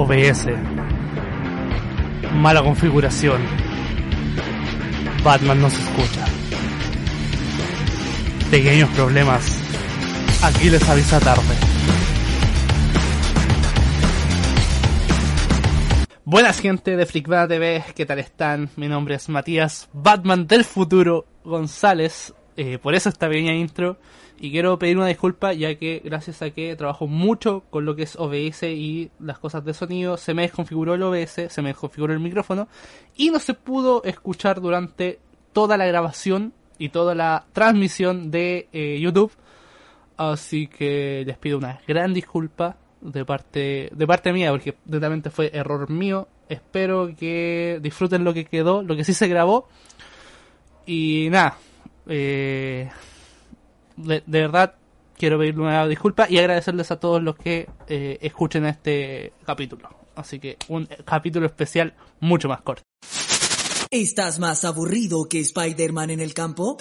OBS. Mala configuración. Batman no se escucha. Pequeños problemas. Aquí les avisa tarde. Buenas gente de Freakbana TV, ¿qué tal están? Mi nombre es Matías, Batman del futuro González, eh, por eso esta pequeña intro. Y quiero pedir una disculpa ya que gracias a que trabajo mucho con lo que es OBS y las cosas de sonido, se me desconfiguró el OBS, se me desconfiguró el micrófono y no se pudo escuchar durante toda la grabación y toda la transmisión de eh, YouTube. Así que les pido una gran disculpa de parte de parte mía porque totalmente fue error mío. Espero que disfruten lo que quedó, lo que sí se grabó. Y nada, eh, de, verdad quiero pedir una disculpa y agradecerles a todos los que eh, escuchen este capítulo. Así que un capítulo especial mucho más corto. ¿Estás más aburrido que Spider-Man en el campo?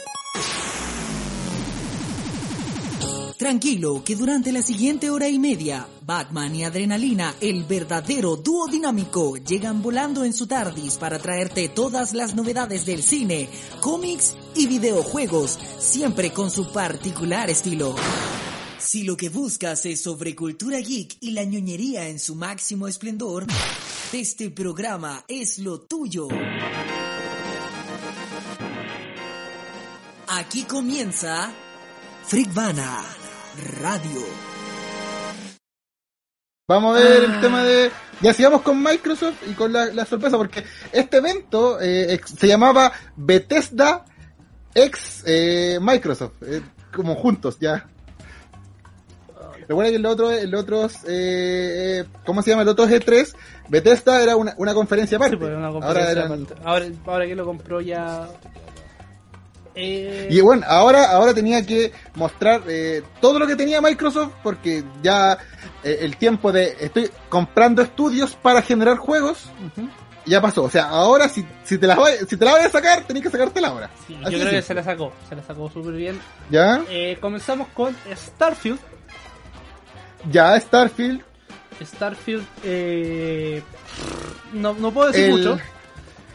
Tranquilo, que durante la siguiente hora y media, Batman y Adrenalina, el verdadero dúo dinámico, llegan volando en su TARDIS para traerte todas las novedades del cine, cómics y videojuegos, siempre con su particular estilo. Si lo que buscas es sobre cultura geek y la ñoñería en su máximo esplendor, este programa es lo tuyo. Aquí comienza Freakvana Radio. Vamos a ver el tema de. Ya sigamos con Microsoft y con la, sorpresa, porque este evento eh, se llamaba Bethesda ex eh, Microsoft, eh, como juntos ya. Recuerda que el otro, el otro, eh, ¿cómo se llama? El otro G3, Bethesda era una, una conferencia aparte. Pues, ahora, ahora, ahora que lo compró ya eh, y bueno, ahora, ahora tenía que mostrar eh, todo lo que tenía Microsoft porque ya eh, el tiempo de estoy comprando estudios para generar juegos ya pasó. O sea, ahora si, si te la si te la voy a sacar, tenés que sacártela ahora. yo creo que se la sacó, se la sacó súper bien. ¿Ya? comenzamos con Starfield. Ya, Starfield. Starfield, no, no puedo decir mucho.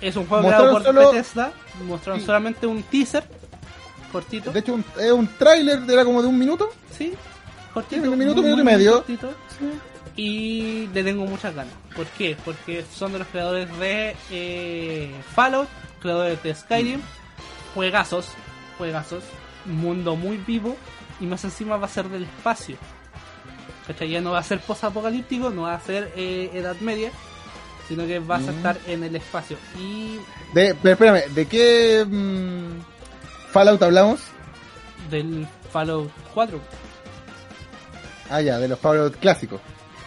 Es un juego creado por Bethesda mostraron solamente un teaser cortito. De hecho, es un tráiler, era como de un minuto. Sí, cortito. un minuto, minuto y medio. Y le tengo muchas ganas. ¿Por qué? Porque son de los creadores de eh, Fallout, creadores de Skyrim, juegazos, juegazos, mundo muy vivo y más encima va a ser del espacio. ¿Cachai? Ya no va a ser post-apocalíptico, no va a ser eh, Edad Media, sino que vas a estar en el espacio. Y. De, pero espérame, ¿de qué mm, Fallout hablamos? Del Fallout 4. Ah, ya, de los Fallout clásicos.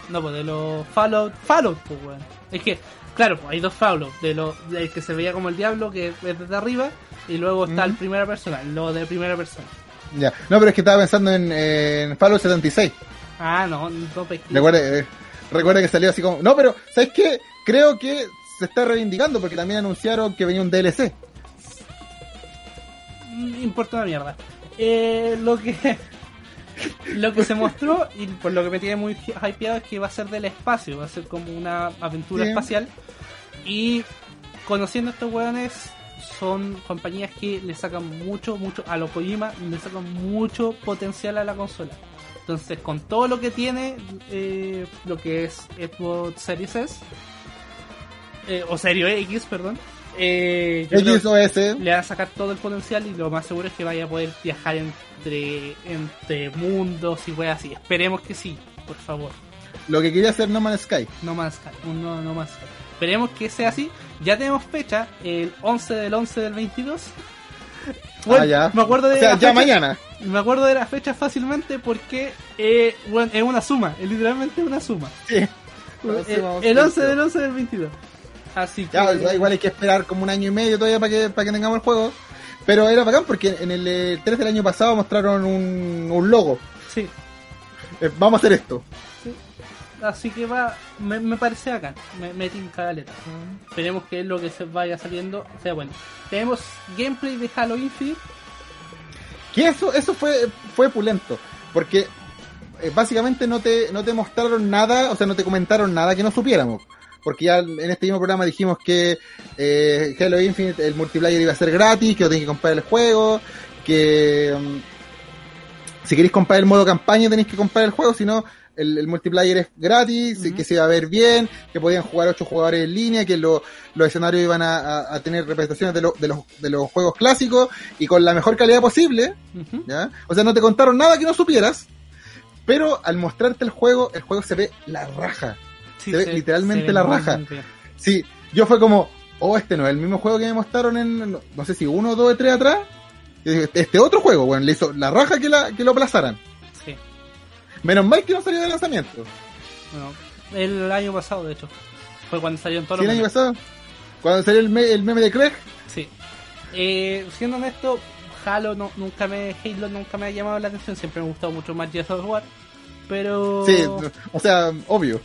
No, pues de los Fallout. Fallout, pues, weón. Es que, claro, pues hay dos Fallout. De lo del que se veía como el diablo, que es desde arriba, y luego está el primera persona, lo de primera persona. Ya, no, pero es que estaba pensando en, en Fallout 76. Ah, no, no Recuerda, eh, recuerda que salió así como. No, pero, ¿sabes qué? Creo que se está reivindicando porque también anunciaron que venía un DLC. Mm, importa una mierda. Eh, lo que lo que se mostró y por lo que me tiene muy hypeado es que va a ser del espacio, va a ser como una aventura espacial y conociendo a estos weones son compañías que le sacan mucho, mucho a lo Kojima, le sacan mucho potencial a la consola. Entonces, con todo lo que tiene, eh, lo que es Xbox Series S, eh, o Serio X, perdón. Eh, le va a sacar todo el potencial y lo más seguro es que vaya a poder viajar entre, entre mundos y weas así. Esperemos que sí, por favor. Lo que quería hacer No Man's Sky. No Man's Sky, un no, no Man's Sky. Esperemos que sea así. Ya tenemos fecha, el 11 del 11 del 22. ah, ya. Me acuerdo de o sea, ya mañana. Me acuerdo de la fecha fácilmente porque eh, bueno, es una suma, es literalmente una suma. Sí. El, el 11 del 11 del 22. Así que... igual hay que esperar como un año y medio todavía para que, para que tengamos el juego. Pero era bacán porque en el 3 del año pasado mostraron un, un logo. Sí. Eh, vamos a hacer esto. Sí. Así que va, me, me parece acá, me, me tinca letra. Esperemos que lo que se vaya saliendo sea bueno. Tenemos gameplay de Halo Infinite. Que eso, eso fue, fue pulento. Porque eh, básicamente no te, no te mostraron nada, o sea, no te comentaron nada que no supiéramos. Porque ya en este mismo programa dijimos que eh, Halo Infinite, el multiplayer iba a ser gratis, que no tenéis que comprar el juego, que um, si queréis comprar el modo campaña tenéis que comprar el juego, si no, el, el multiplayer es gratis, que se iba a ver bien, que podían jugar ocho jugadores en línea, que lo- los escenarios iban a, a- a tener representaciones de, lo- de, los, de los juegos clásicos y con la mejor calidad posible. ¿ya? O sea, no te contaron nada que no supieras, pero al mostrarte el juego, el juego se ve la raja. Sí, Se ve literalmente la muy, raja. bien. Sí, yo fue como, oh, este no es el mismo juego que me mostraron en, no, sé si uno, dos, tres atrás. Este otro juego, bueno, le hizo la raja que, la, que lo aplazaran. Sí. Menos mal que no salió de lanzamiento. Bueno, el año pasado, de hecho. Fue cuando salieron todos ¿Sí, el año memes. pasado? Cuando salió el, me- el meme de Craig. Sí. Eh, siendo honesto, Halo no, nunca me Halo nunca me ha llamado la atención, siempre me ha gustado mucho más Gears of War. Pero Sí, o sea, obvio.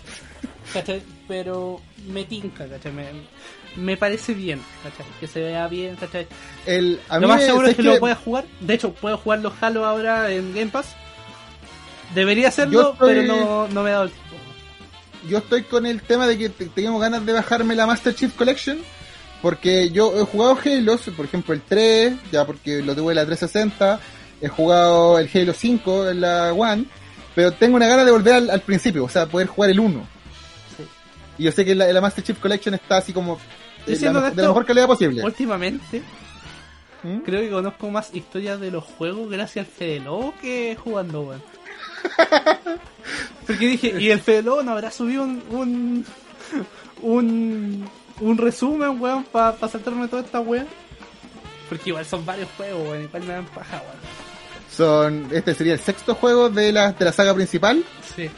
¿Cachai? Pero me tinca, ¿cachai? Me, me parece bien, ¿cachai? Que se vea bien, ¿cachai? El, a lo mí más seguro es ¿sabes que lo pueda jugar. De hecho, puedo jugar los Halo ahora en Game Pass. Debería hacerlo, estoy- pero no, no me he dado el tiempo. yo estoy con el tema de que te- tengo ganas de bajarme la Master Chief Collection. Porque yo he jugado Halo, por ejemplo el 3, ya porque lo tuve en la 360. He jugado el Halo 5 en la One. Pero tengo una gana de volver al, al principio, o sea, poder jugar el 1. Sí. Y yo sé que la, la Master Chief Collection está así como eh, la, de la mejor calidad posible. Últimamente, ¿Mm? creo que conozco más historias de los juegos gracias al Fede Lobo que jugando, weón. Porque dije, ¿y el Fede Lobo no habrá subido un. un. un, un resumen, weón, para saltarme toda esta weón? Porque igual son varios juegos, weón, igual me dan paja, weón. Son, este sería el sexto juego de la, de la saga principal, Sí,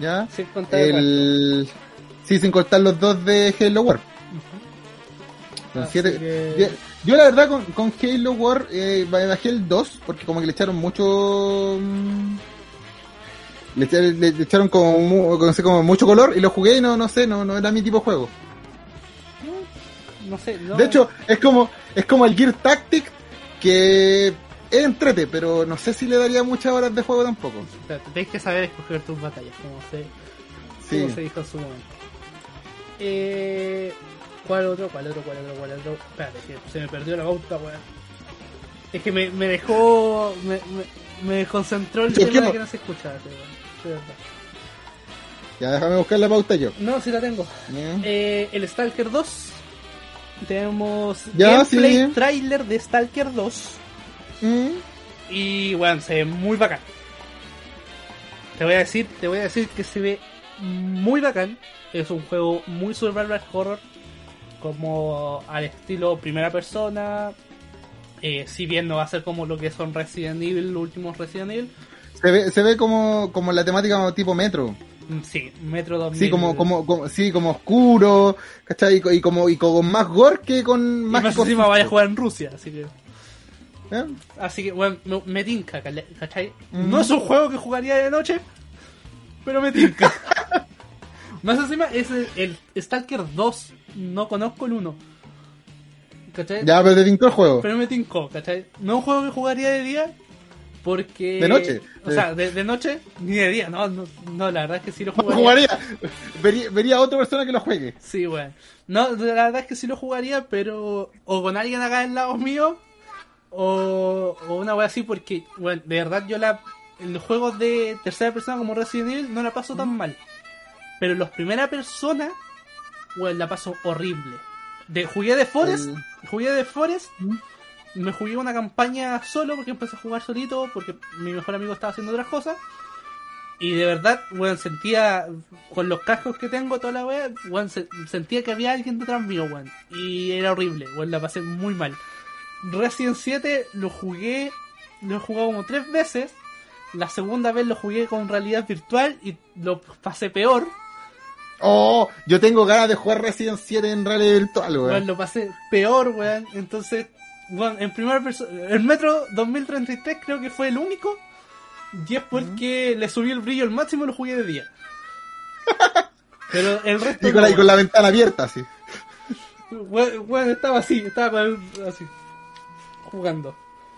¿ya? el El, sí, sin contar los dos de Halo War. Siete- que- Yo, la verdad con, con Halo War eh, bajé el 2 porque como que le echaron mucho... mm, Le, echa- le- le echaron como, mu- sé, como mucho color y lo jugué y no, no sé, no, no era mi tipo de juego. No sé, no. De hecho, es como, es como el Gear Tactic que es entrete, pero no sé si le daría muchas horas de juego tampoco. Espérate, Tienes que saber escoger tus batallas, como se, Sí. como se dijo en su momento. Eh, ¿Cuál otro? ¿Cuál otro? ¿Cuál otro? ¿Cuál otro? Espérate, que se me perdió la pauta, weón. Es que me, me dejó. Me, me, me desconcentró el Sí, es tema que de que no se escuchaba, weón. Ya déjame buscar la pauta yo. No, sí la tengo. ¿eh? Eh, el Stalker 2. Tenemos Ya, gameplay sí. trailer de Stalker 2. Mm. Y bueno, se ve muy bacán. Te voy a decir, te voy a decir que se ve muy bacán. Es un juego muy survival horror. Como al estilo primera persona. Eh, si bien no va a ser como lo que son Resident Evil, los últimos Resident Evil. Se ve, se ve como, como la temática tipo metro. Mm, Sí, Metro 2000. Sí, como, como, como, sí, como oscuro, ¿cachai? Y, co- y como, y con más gore que con Y más más cosas. encima vaya a jugar en Rusia, así que. ¿Eh? Así que, bueno, me, me tinca. Mm. No es un juego que jugaría de noche, pero me tinca. Más encima es el, el Stalker 2, no conozco el 1. ¿Cachai? Ya, pero te tincó el juego. Pero me tincó, ¿cachai? No es un juego que jugaría de día, porque... De noche. O sea, de, de noche ni de día, no, no, no, la verdad es que sí lo jugaría. jugaría. Vería, vería a otra persona que lo juegue. Sí, bueno. No, la verdad es que sí lo jugaría, pero o con alguien acá al lado mío, o, o una wea así, porque, bueno, de verdad yo la en los juegos de tercera persona como Resident Evil no la paso tan mal. Pero en los primera persona, bueno, la paso horrible. De, jugué de Forest, jugué de Forest, ¿Mm? me jugué una campaña solo porque empecé a jugar solito, porque mi mejor amigo estaba haciendo otras cosas. Y de verdad, weón, sentía, con los cascos que tengo, toda la wea, weón, se- sentía que había alguien detrás mío, weón. Y era horrible, weón, la pasé muy mal. Resident 7 lo jugué, lo he jugado como tres veces. La segunda vez lo jugué con realidad virtual y lo pasé peor. Oh, yo tengo ganas de jugar Resident 7 en realidad virtual, Weón, weón. lo pasé peor, weón. Entonces, weón, en primera persona, el Metro 2033 creo que fue el único. Y es porque le subí el brillo al máximo y lo jugué de día. Pero el resto. Y con, no, la, y con la ventana abierta, así. Weón, weón, estaba así, estaba así. Jugando.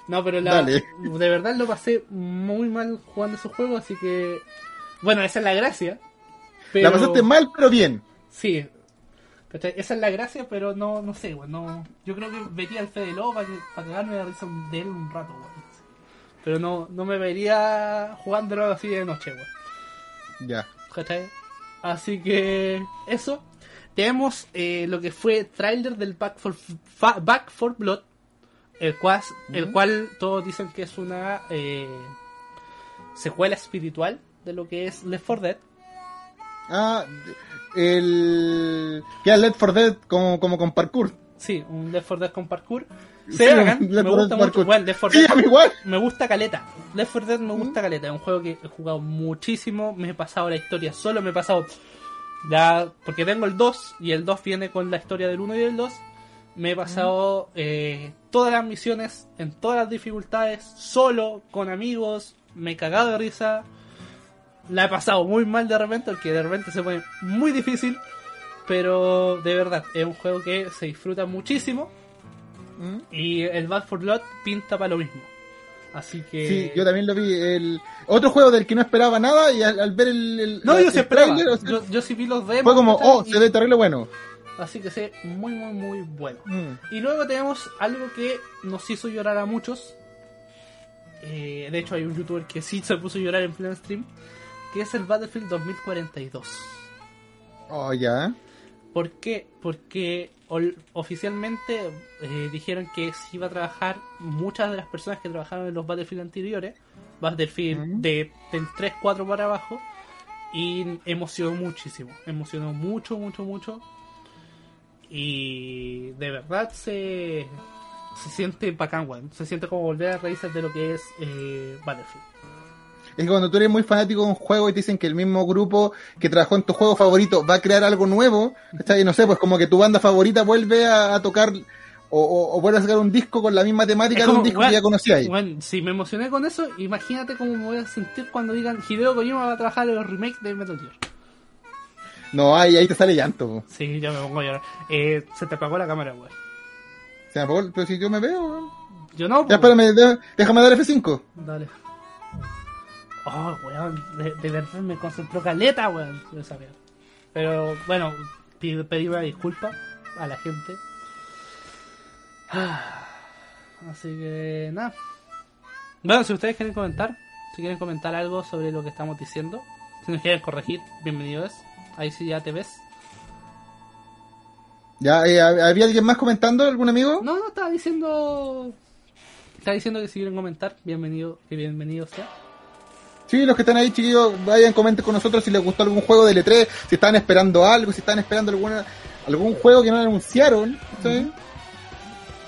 No, pero la, Dale. de verdad lo pasé muy mal jugando esos juegos, así que... Bueno, esa es la gracia. Pero... La pasaste mal, pero bien. Sí. Esa es la gracia, pero no, no sé, weón. No... Yo creo que vería al Fede Lobo para, que, para cagarme de risa de él un rato, weón. Pero no, no me vería jugándolo así de noche, weón. Ya. ¿Cachai? Así que eso. Tenemos eh, lo que fue trailer del Back for, Fa- Back for Blood, el cual, el cual todos dicen que es una eh, secuela espiritual de lo que es Left 4 Dead. Ah, el. Que era Left 4 Dead como, como con parkour. Sí, un Left 4 Dead con parkour. Sí, Se bacán, me Left 4 gusta mucho. Bueno, Left 4 Sí, Dead igual. me gusta caleta. Left 4 Dead me gusta caleta. Es un juego que he jugado muchísimo. Me he pasado la historia solo. Me he pasado. Ya, porque tengo el 2 y el 2 viene con la historia del 1 y del 2. Me he pasado eh, todas las misiones en todas las dificultades, solo, con amigos. Me he cagado de risa. La he pasado muy mal de repente, porque de repente se pone muy difícil. Pero de verdad, es un juego que se disfruta muchísimo. ¿Mm? Y el Bad for Blood pinta para lo mismo. Así que. Sí, yo también lo vi. El... Otro juego del que no esperaba nada y al, al ver el. el- No, el yo sí esperaba. tráiler, o sea, yo, yo sí vi los demos. fue como, oh, Y- se ve terrible bueno. Así que sé muy, muy, muy bueno. Mm. Y luego tenemos algo que nos hizo llorar a muchos. Eh, de hecho, hay un youtuber que sí se puso a llorar en pleno stream. Que es el Battlefield 2042. Oh, ya. ¿Por qué? Porque oficialmente eh, dijeron que se iba a trabajar muchas de las personas que trabajaron en los Battlefield anteriores, Battlefield de, del 3, 4 para abajo, y emocionó muchísimo, emocionó mucho, mucho, mucho, y de verdad se, se siente bacán, se siente como volver a raíces de lo que es eh, Battlefield. Es que cuando tú eres muy fanático de un juego y te dicen que el mismo grupo que trabajó en tu juego favorito va a crear algo nuevo, ¿cachai? No sé, pues como que tu banda favorita vuelve a, a tocar o, o, o vuelve a sacar un disco con la misma temática de un disco que ya conocíais. Bueno, si me emocioné con eso, imagínate cómo me voy a sentir cuando digan Hideo Kojima va a trabajar en los remakes de Metal Gear. No, ahí, ahí te sale llanto. po. Sí, ya me pongo a llorar. Eh, se te apagó la cámara, weón. O sea, po, pero si yo me veo, weón. Yo no, Ya, espérame, déjame dar F5. Dale. Oh, weón, de, de verdad me concentró caleta, weón. esa mierda. Pero bueno, pido, pedí una disculpa a la gente. Ah, Así que nada. Bueno, si ustedes quieren comentar, si quieren comentar algo sobre lo que estamos diciendo, si nos quieren corregir, bienvenidos. Ahí sí ya te ves. Ya, eh, ¿había alguien más comentando? ¿Algún amigo? No, no, estaba diciendo. Estaba diciendo que si quieren comentar, bienvenido, que bienvenido sea. Sí, los que están ahí, chiquillos, vayan, comenten con nosotros si les gustó algún juego de L3, si estaban esperando algo, si estaban esperando alguna, algún juego que no anunciaron. ¿sí?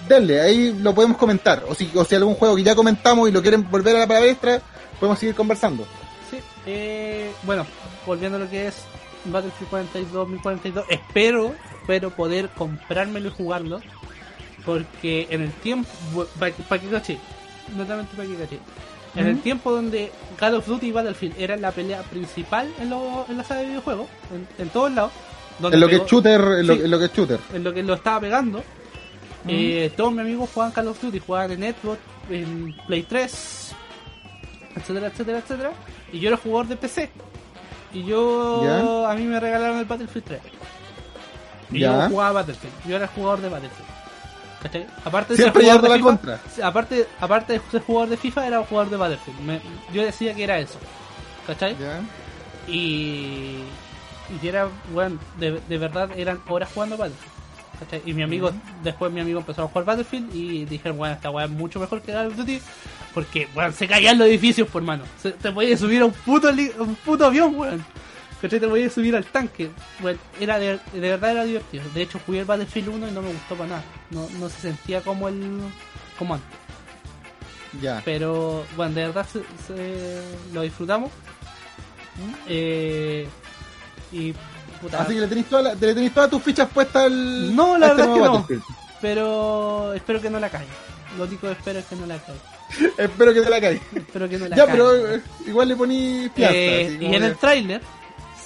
Denle, ahí lo podemos comentar. O si, o si algún juego que ya comentamos y lo quieren volver a la palestra, podemos seguir conversando. Sí, eh, bueno, volviendo a lo que es Battlefield 42, 2042, espero, espero poder comprármelo y jugarlo. Porque en el tiempo, para que caché, netamente para que caché, en el tiempo donde Call of Duty y Battlefield eran la pelea principal en, lo, en la saga de videojuegos, en, en todos lados, donde En lo que es shooter, en lo, Sí. en lo que es shooter. en lo que lo estaba pegando. eh, todos mis amigos jugaban Call of Duty, jugaban en Xbox, en Play 3, etcétera, etcétera, etcétera. Y yo era jugador de PC. Y yo, a mí me regalaron el Battlefield 3. Y yo jugaba Battlefield. Yo era jugador de Battlefield. ¿Cachai? Aparte de Siempre ser jugador de FIFA, contra. aparte, aparte de ser jugador de FIFA, era jugador de Battlefield. Me- yo decía que era eso. ¿Cachai? Y, y era, bueno, de, de verdad eran horas jugando Battlefield. ¿cachai? Y mi amigo, después mi amigo empezó a jugar Battlefield y dijeron, bueno, esta weá es mucho mejor que Call of Duty. Porque, weón, se caían los edificios, por mano. Se- te podías subir a un puto, un puto avión, weón. ¿Cachai? Te podías subir al tanque. Bueno, era de, de verdad era divertido. De hecho, jugué el Battlefield 1 y no me gustó para nada. No, no se sentía como el como antes. Ya. Pero, bueno, de verdad se, se- lo disfrutamos. Eh, y, puta, Así que le tenéis, toda la- le tenéis todas tus fichas puestas al. No, la a este verdad es que no. Pero espero que no la caiga. Lo único que espero es que no la caiga. Espero que te la caiga. Espero que no la Ya, caiga. pero eh, igual le poní fianza. Eh, y en que- el tráiler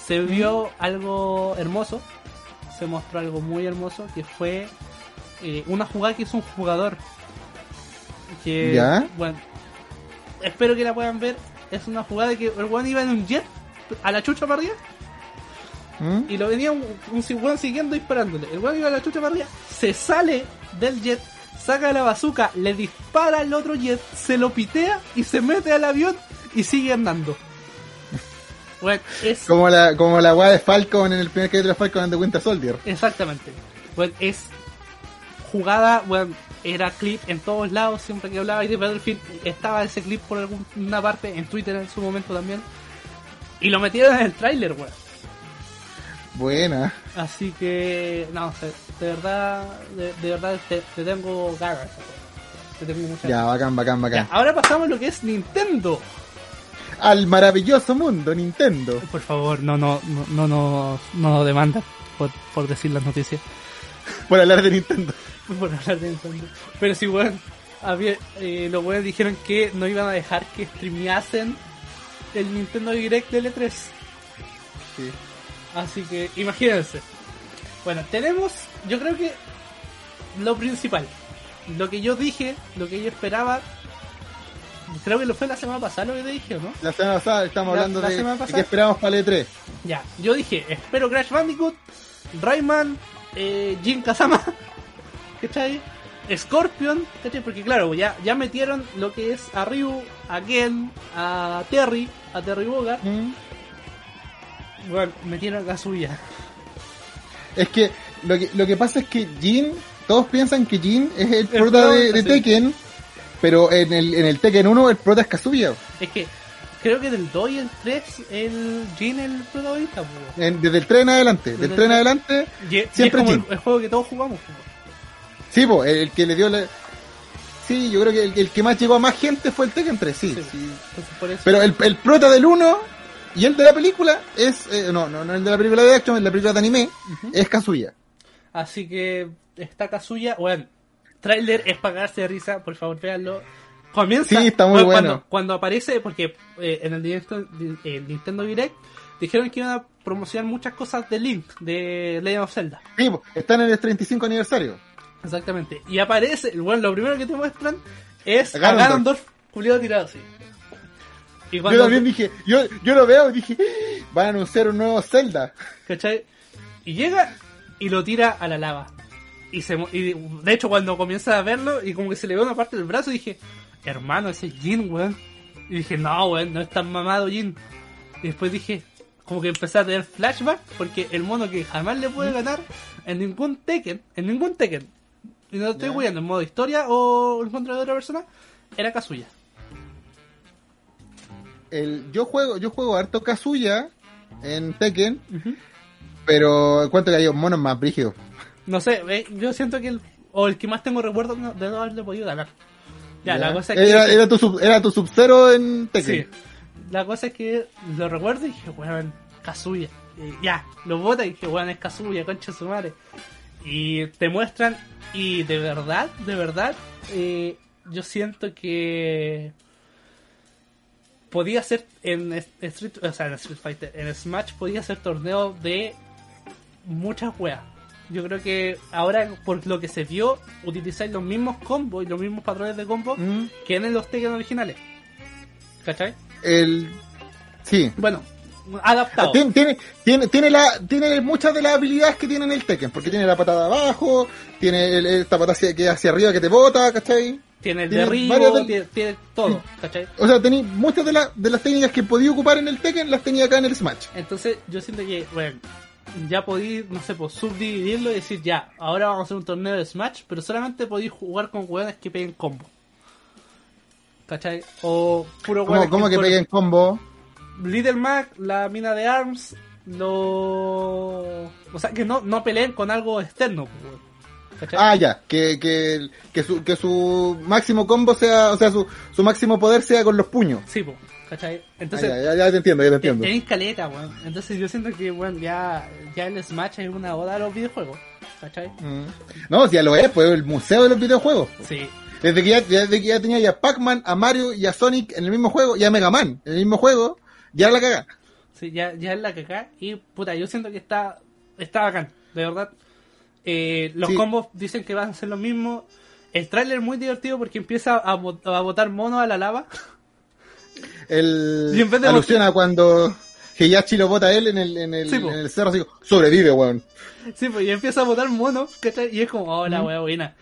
se vio algo hermoso. Se mostró algo muy hermoso que fue eh, una jugada que hizo un jugador. Que, ¿Ya? Bueno, espero que la puedan ver. Es una jugada que el weón iba en un jet a la chucha para arriba ¿Mm? y lo venía un, un weón siguiendo disparándole. El weón iba a la chucha para arriba, se sale del jet, saca la bazooka, le dispara al otro jet, se lo pitea y se mete al avión y sigue andando. Bueno, es Como la, como la weá de Falcon en el primer capítulo de Falcon and the Winter Soldier. exactamente. Bueno, es jugada, bueno, era clip en todos lados, siempre que hablaba de Battlefield estaba ese clip por alguna parte, en Twitter en su momento también. Y lo metieron en el tráiler, weón. Buena. Así que, no sé, de verdad, de, de verdad te, te tengo ganas. Te tengo muchas Ya, ganas. bacán, bacán, Ya, bacán. ahora pasamos a lo que es Nintendo. Al maravilloso mundo Nintendo. Por favor, no, no, no, no, no, no nos demandan por, por decir las noticias. Por hablar de Nintendo. por hablar de Nintendo. Pero si, weón, había, eh, los weones dijeron que no iban a dejar que streameasen el Nintendo Direct del E3. Sí. Así que imagínense. Bueno, tenemos, yo creo que lo principal, lo que yo dije, lo que yo esperaba, creo que lo fue la semana pasada lo que te dije, ¿o ¿no? La semana pasada estamos La- hablando la de, semana de pasada. qué esperamos para el E3. Ya, yo dije, espero Crash Bandicoot, Rayman, eh, Jin Kazama, ¿cachai? Scorpion, ¿cachai? Porque claro, ya, ya metieron lo que es a Ryu, a Ken, a Terry, a Terry Bogard, ¿Mm? bueno, metieron a Kazuya. Es que lo, que lo que pasa es que Jin, todos piensan que Jin es el, prota prota, de, de sí. Tekken, pero en el, en el Tekken 1 el prota es Kazuya. Es que creo que del 2 y el 3 el Jin el protagonista. En- desde el 3 en adelante. Desde Del el 3 en adelante, Y, y es Siempre como el, Jin. el juego que todos jugamos, sí, po, el, el que le dio la... Sí, yo creo que el, el que más llegó a más gente fue el Tekken 3, sí. Sí. sí. Entonces por eso. Pero el, el prota del 1 y el de la película es... eh, no, no, no el de la película de action, el de la película de anime, es Kazuya. Así que está Kazuya, bueno, trailer es para cagarse de risa, por favor véanlo. Comienza Sí, está muy cuando, bueno. Cuando aparece, porque eh, en el, directo, el Nintendo Direct dijeron que iban a promocionar muchas cosas de Link, de Legend of Zelda. Sí, están en el 35 aniversario. Exactamente. Y aparece, bueno, lo primero que te muestran es A a Ganondorf. Ganondorf culiado tirado así. Y Yo cuando, también dije, yo, yo lo veo y dije, "Ah, van a anunciar un nuevo Zelda. ¿cachai? Y llega y lo tira a la lava. Y, se, y de hecho cuando comienza a verlo y como que se le ve una parte del brazo dije, hermano, ese es Jin, weón. Y dije, no, weón, no es tan mamado Jin. Y después dije, como que empecé a tener flashback porque el mono que jamás le puede ganar en ningún Tekken, en ningún Tekken, y no estoy weyando en modo historia o en contra de otra persona, era Kazuya. El, yo juego, yo juego harto Kazuya en Tekken, pero encuentro que hay monos más brígidos. No sé, eh, yo siento que el, o el que más tengo recuerdo no- de no haberle podido ganar. Ya, la cosa es que... era, era tu sub, era tu Sub-Zero en Sí. Tekken. La cosa es que lo recuerdo y dije, weón, Kazuya. Y ya, lo bota y dije, weón, es Kazuya, concha de su madre. Y te muestran, y de verdad, de verdad, eh, yo siento que podía ser en es- Street, o sea, en Street Fighter, en Smash podía ser torneo de muchas weas. Yo creo que ahora, por lo que se vio, utilizáis los mismos combos y los mismos patrones de combo Mm. que en los Tekken originales. ¿Cachai? El, sí. Bueno, adaptado. Tiene, tiene, tiene, tiene la, tiene muchas de las habilidades que tiene en el Tekken, porque tiene la patada abajo, tiene el- esta patada hacia- que hacia arriba que te bota, ¿cachai? Tiene el tiene derribo, del- tiene, tiene todo, ¿cachai? O sea, tenéis muchas de, las de las técnicas que podía ocupar en el Tekken, las tenía acá en el Smash. Entonces yo siento que, bueno, ya podéis, no sé, pues subdividirlo y decir, ya, ahora vamos a hacer un torneo de Smash, pero solamente podéis jugar con hueones que peguen combo. ¿Cachai? O puro ¿Cómo, cómo que por- peguen combo? Little Mac, la mina de ARMS, lo... O sea, que no, no peleen con algo externo, pues. ¿cachai? Ah, ya, que, que, que, su, que su máximo combo sea, o sea, su, su máximo poder sea con los puños. Sí, pues, ¿cachai? Ah, Entonces, ya, ya, ya te entiendo, ya te entiendo. Tenéis caleta, weón. Entonces yo siento que, weón, ya, ya el Smash es una oda a los videojuegos. ¿Cachai? Mm. No, si ya lo es, pues el museo de los videojuegos. Sí. Desde que ya, desde que ya tenía ya Pac-Man, a Mario y a Sonic en el mismo juego, y a Mega Man en el mismo juego, ya la caga. Sí, ya, ya es la cagá. Y, puta, yo siento que está, está bacán, de verdad. Eh, los Sí. combos dicen que van a ser los mismos. el tráiler es muy divertido porque empieza a, a botar monos a la lava. El Y en vez de alusiona cuando Heihachi lo bota a él en el, en el, Sí, po. en el cerro, así, sobrevive, weón. Sí, pues y empieza a botar monos, ¿cachai? Y es como, oh, la wea buena.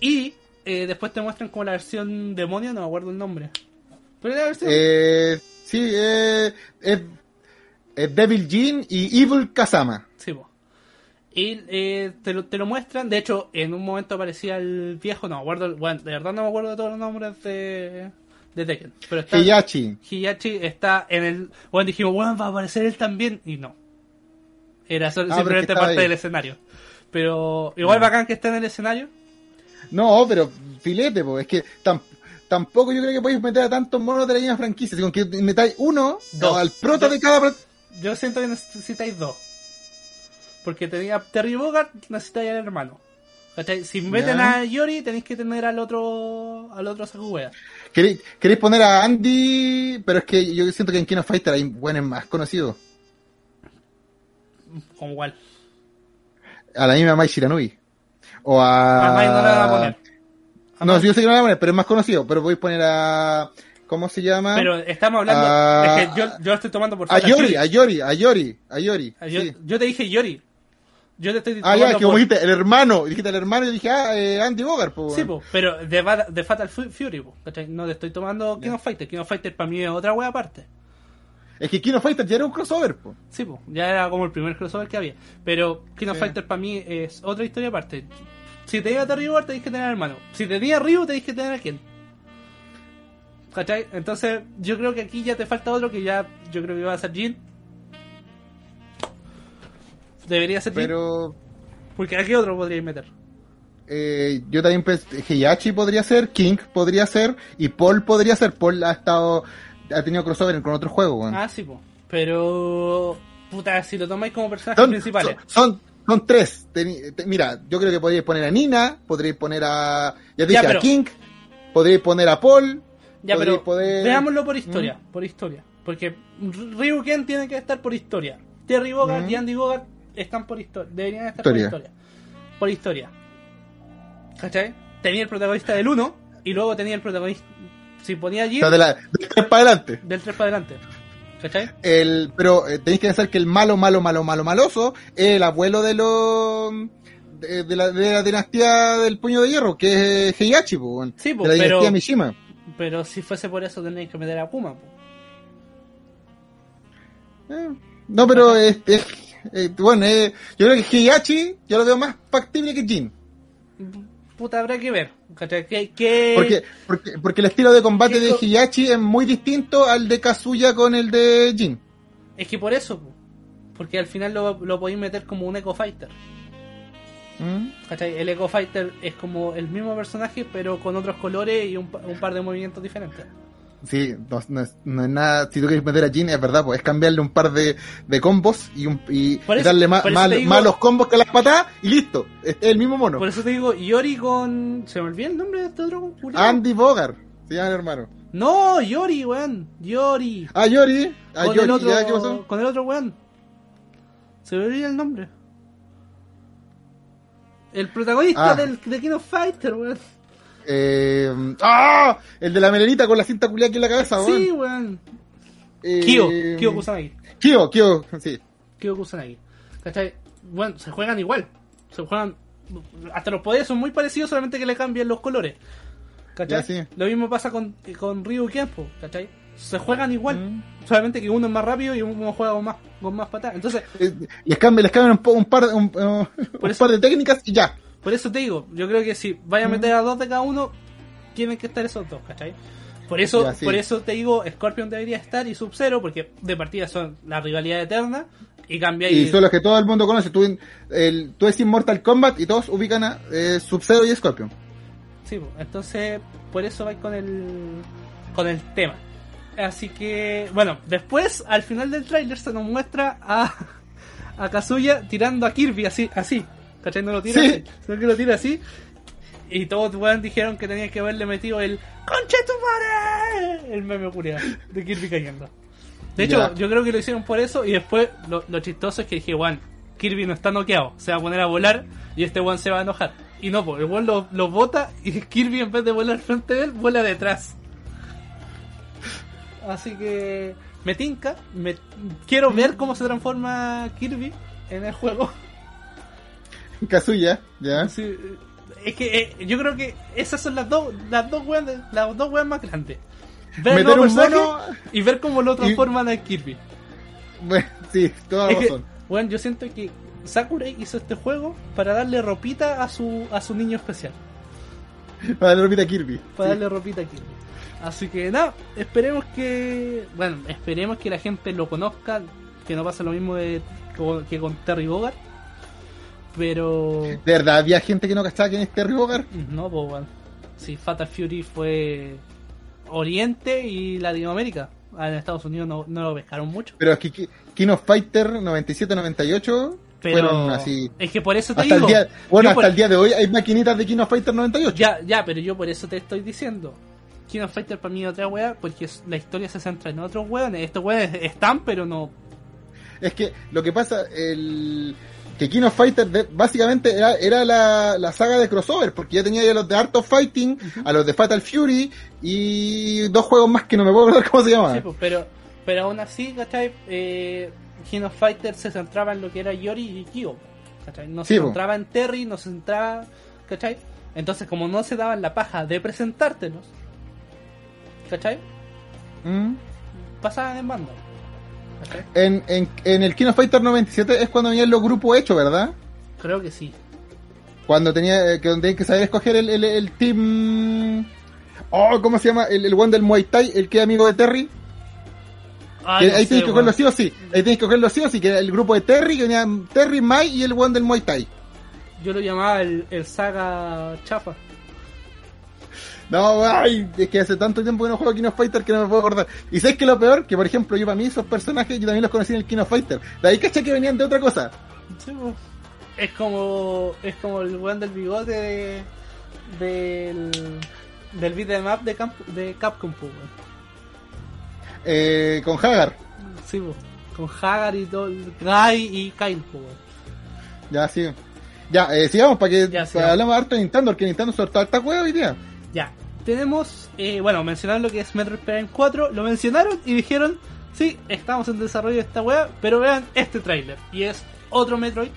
Y eh, después te muestran como la versión demonio, no me acuerdo el nombre. Pero la versión... Eh, sí, eh, es, es Devil Jin y Evil Kazama. Sí, po. Y eh, te, lo, te lo muestran. De hecho, en un momento aparecía el viejo. No me acuerdo. Bueno, de verdad no me acuerdo de todos los nombres de, de Tekken. Pero está. Heihachi. Hiyachi está en el. Bueno, dijimos, bueno, va a aparecer él también. Y no. Era solo- Ah, simplemente parte ahí. del escenario. Pero igual bacán que está en el escenario. No, pero filete, po. es que tam- tampoco yo creo que podéis meter a tantos monos de la misma franquicia. Si con que metáis uno Dos. al prota de cada. Yo siento que necesitáis dos. Porque tenía Terry Bogart, necesitáis al hermano. ¿Cachai? Si meten Ya. a Yori, tenéis que tener al otro. al otro Sakuwea. ¿Queréis, queréis poner a Andy, pero es que yo siento que en King of Fighter hay buenos más conocidos. Como igual. A la misma Mai Shiranui. O a. A Mai no la van a poner. A No, Mai- yo sé que no la van a poner, pero es más conocido. Pero voy a poner a. ¿Cómo se llama? Pero estamos hablando. Es que yo, yo lo estoy tomando por a Yori, a Yori, a Yori, a Yori. Ah, yo, sí. yo te dije Yori. Yo te estoy Ah, ya, que como dijiste, el hermano. Dijiste el hermano y dije, ah, eh, Andy Bogart, po, Sí, po, pero de, de Fatal Fu- Fury, po. No te estoy tomando King Ya. of Fighter. King of Fighter para mí es otra wea aparte. Es que King of Fighter ya era un crossover, po. Sí, po, ya era como el primer crossover que había. Pero King of Sí. Fighter para mí es otra historia aparte. Si te iba a Bogard, tenés que tener al hermano. Si tenía a Ryu, tenés que tener a quién. ¿Cachai? Entonces, yo creo que aquí ya te falta otro que ya yo creo que va a ser Jin. Debería ser. Pero Porque aquí otro podríais meter. eh, yo también pensé, Heihachi podría ser, King podría ser, y Paul podría ser. Paul ha estado, ha tenido crossover con otros juegos, weón. Ah, sí, po. Pero. Puta, si lo tomáis como personajes son, principales. son, son, son tres. Teni- te- mira, yo creo que podríais poner a Nina, podríais poner a, ya dije, pero- a King, podríais poner a Paul. Ya, pero poder- veámoslo por historia, por historia. Porque Ryu Ken tiene que estar por historia. Terry Bogart Mm. y Andy Bogart están por historia. Deberían estar Historia. por historia. Por historia. ¿Cachai? Tenía el protagonista del 1 y luego tenía el protagonista. Si ponía allí, O sea, de la, de tres para adelante. del 3 para adelante. ¿Cachai? El, pero eh, tenéis que pensar que el malo, malo, malo, malo, maloso es el abuelo de los de, de la, de la dinastía del puño de hierro, que es Heihachi, po. Sí, po, de la pero- dinastía Mishima. Pero si fuese por eso tendréis que meter a Kuma. po. Eh, no, pero es, es- eh, bueno, eh, yo creo que Heihachi yo lo veo más factible que Jin. Puta, habrá que ver. ¿Qué, qué- Porque, porque, porque el estilo de combate ¿Qué de Heihachi es muy distinto al de Kazuya con el de Jin. Es que por eso. po. Porque al final lo, lo podéis meter como un Echo Fighter. ¿Mm? ¿Cachai? El Echo Fighter es como el mismo personaje, pero con otros colores y un, un par de movimientos diferentes. Sí, no, no es, no es nada. Si tú quieres meter a Jin, es verdad, pues es cambiarle un par de, de combos y, un, y, darle ma- mal- digo- malos combos que las patadas y listo. Es el mismo mono. Por eso te digo, Yori con. ¿Se me olvida el nombre de este otro? Andy Bogart, se llama el hermano. No, Yori, weón. Yori. Ah, Yori, ah, con, Yori, el otro, ¿ya qué pasó? con el otro weón. Se me olvida el nombre. El protagonista Ah. del, de King of Fighter, weón. Eh, ¡Ah! El de la melenita con la cinta culiada aquí en la cabeza, weón. Sí, weón. Eh, Kyo, Kyo Kusanagi. Kyo, Kyo, sí. Kyo Kusanagi. ¿Cachai? Bueno, se juegan igual. Se juegan. Hasta los poderes son muy parecidos, solamente que le cambian los colores. ¿Cachai? Ya, sí. Lo mismo pasa con, con Ryu y Kenpo, ¿cachai? Se juegan igual. Mm. Solamente que uno es más rápido y uno juega con más, con más patadas. Entonces, Eh, Les cambian, les cambian un, un par, un, uh, un par de técnicas y ya. Por eso te digo, yo creo que si vaya a meter a dos de cada uno, tienen que estar esos dos, ¿cachai? Por eso, Ya, sí. por eso te digo, Scorpion debería estar y Sub-Zero, porque de partida son la rivalidad eterna. Y cambia Y son los que todo el mundo conoce. Tú, el, tú decís Mortal Kombat y todos ubican a eh, Sub-Zero y Scorpion. Sí, entonces por eso vais con el con el tema. Así que, bueno, después al final del tráiler se nos muestra a, a Kazuya tirando a Kirby así, así. ¿Cachai? No lo tira Sí. sino que lo tira así. Y todos weón, dijeron que tenían que haberle metido el ¡Conche tu madre! El meme culiado de Kirby cayendo. De hecho, Ya. yo creo que lo hicieron por eso y después lo, lo chistoso es que dije, Juan, Kirby no está noqueado, se va a poner a volar y este Juan se va a enojar. Y no, pues el weón lo, lo bota y Kirby en vez de volar frente de él, vuela detrás. Así que me tinca, me, quiero ver cómo se transforma Kirby en el juego. Kazuya, ya. Sí, es que eh, yo creo que esas son las dos las dos weas, las dos weas más grandes. Ver Meter un mono. y ver cómo lo y- transforman a Kirby. Bueno, sí, toda Es que, razón. weón, yo siento que Sakurai hizo este juego para darle ropita a su a su niño especial. Para la ropita Kirby. Para Sí. darle ropita a Kirby. Así que nada, esperemos que. Bueno, esperemos que la gente lo conozca. Que no pase lo mismo de, que con Terry Bogard. Pero. De verdad, había gente que no cachaba quién es Terry Bogard. No, pues bueno. Si Fatal Fury fue Oriente y Latinoamérica. Ah, En Estados Unidos no, no lo pescaron mucho. Pero es que Ki- King of Fighter 97-98 Pero fueron así. es que por eso te Hasta el digo. día, bueno, hasta por- el día de hoy hay maquinitas de King of Fighter 98. Ya, ya, pero yo por eso te estoy diciendo. King of Fighter para mí es otra wea, porque la historia se centra en otros weones. Estos weones están, pero no. Es que lo que pasa, el que King of Fighter de- básicamente era, era la, la saga de crossover, porque ya tenía ya los de Art of Fighting, a los de Fatal Fury y dos juegos más que no me puedo acordar cómo se llamaban. Sí, pues, pero, pero aún así, ¿cachai? Eh, King of Fighter se centraba en lo que era Yori y Kyo. ¿cachai? No se Sí, centraba en Terry, no se centraba. ¿cachai? Entonces, como no se daban la paja de presentártelos, ¿cachai? Mm. Pasaban en banda. En, en, en el King of Fighter 97 es cuando venían los grupos hechos, ¿verdad? Creo que sí. Cuando tenía eh, que donde hay que saber escoger el, el, el team. Oh, ¿cómo se llama? El, el one del Muay Thai, el que es amigo de Terry. Ah, Que ahí sé, tienes que cogerlo sí o sí. Ahí tienes que cogerlo sí o sí. Que era el grupo de Terry, que venía Terry, Mai y el one del Muay Thai. Yo lo llamaba el, el saga chafa. No, ay, es que hace tanto tiempo que no juego King of Fighter que no me puedo acordar. Y sabes que lo peor, que por ejemplo, yo para mí esos personajes yo también los conocí en el King of Fighter. De ahí caché que venían de otra cosa. Sí, po. Es como es como el weón del bigote de, del del beat map de, Camp, de Capcom, weón. Eh, con Hagar. Sí, po. con Hagar y todo, Guy y Kyle, weón. Ya, sí. Ya, eh, sigamos para que Ya, sigamos. hablamos harto de Nintendo, porque Nintendo soltó esta hueá hoy día. Ya, tenemos, eh, bueno, mencionaron lo que es Metroid Prime 4, lo mencionaron y dijeron, sí, estamos en desarrollo de esta wea, pero vean este tráiler. Y es otro Metroid,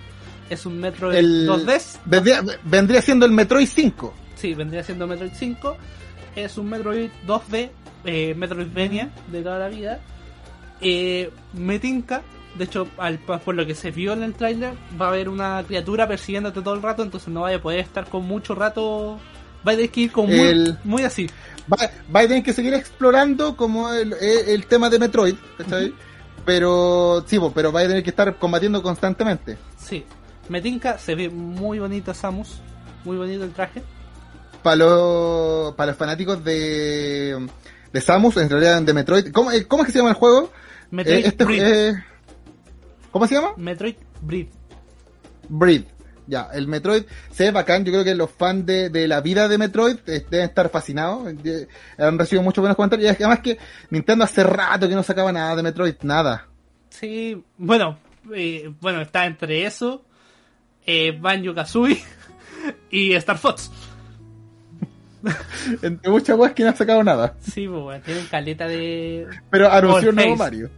es un Metroid El, 2D, vendría, vendría siendo el Metroid 5. sí, vendría siendo Metroid 5, es un Metroid 2D, eh, Metroidvania de toda la vida. Eh, me tinca, de hecho, al, por lo que se vio en el tráiler, va a haber una criatura persiguiéndote todo el rato, entonces no vaya a poder estar con mucho rato, va a tener que ir como muy, El- muy así. Va, va a tener que seguir explorando como el, el- el tema de Metroid, ¿cachai? Pero, sí, pero va a tener que estar combatiendo constantemente. Sí, Metinka se ve muy bonito Samus, muy bonito el traje. Para los, para los fanáticos de, de Samus, en realidad de Metroid. ¿Cómo, eh, cómo es que se llama el juego? Metroid Eh, este- Breed. eh, ¿Cómo se llama? Metroid Breed. Breed. Ya, el Metroid se ve bacán. Yo creo que los fans de, de la vida de Metroid eh, deben estar fascinados. Eh, Han recibido muchos buenos comentarios. Y además que Nintendo hace rato que no sacaba nada de Metroid, nada. Sí, bueno, eh, bueno, está entre eso, eh, Banjo Kazooie y Star Fox. Entre muchas cosas que no han sacado nada. Sí, pues bueno, tienen caleta de. Pero anunció un nuevo Face. Mario.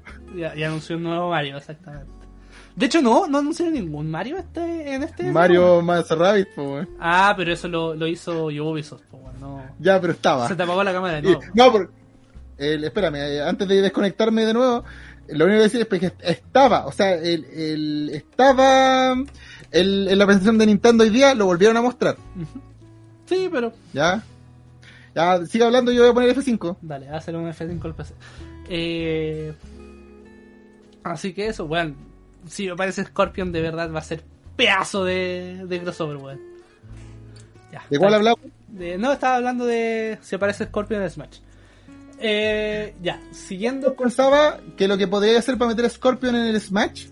Ya anunció un nuevo Mario, exactamente. De hecho, no, no anunciaron ningún Mario este, en este. Mario más Rabbit, po, weón. Ah, pero eso lo, lo hizo Ubisoft, pues bueno, no. Ya, pero estaba. Se te apagó la cámara de Y- nuevo. no, por, el- espérame, eh, antes de desconectarme de nuevo, lo único que decir es que estaba, o sea, el, el- estaba el- en la presentación de Nintendo hoy día, lo volvieron a mostrar. Sí, pero Ya, ya, sigue hablando, yo voy a poner F5. Dale, hazle un F5 al PC. Eh, así que eso, weón. Si me parece Scorpion, de verdad va a ser pedazo de, de crossover, weón. Ya, ¿De cuál de- no, estaba hablando de si aparece Scorpion en Smash. Eh, ya, siguiendo Yo pensaba que lo que podría hacer para meter a Scorpion en el Smash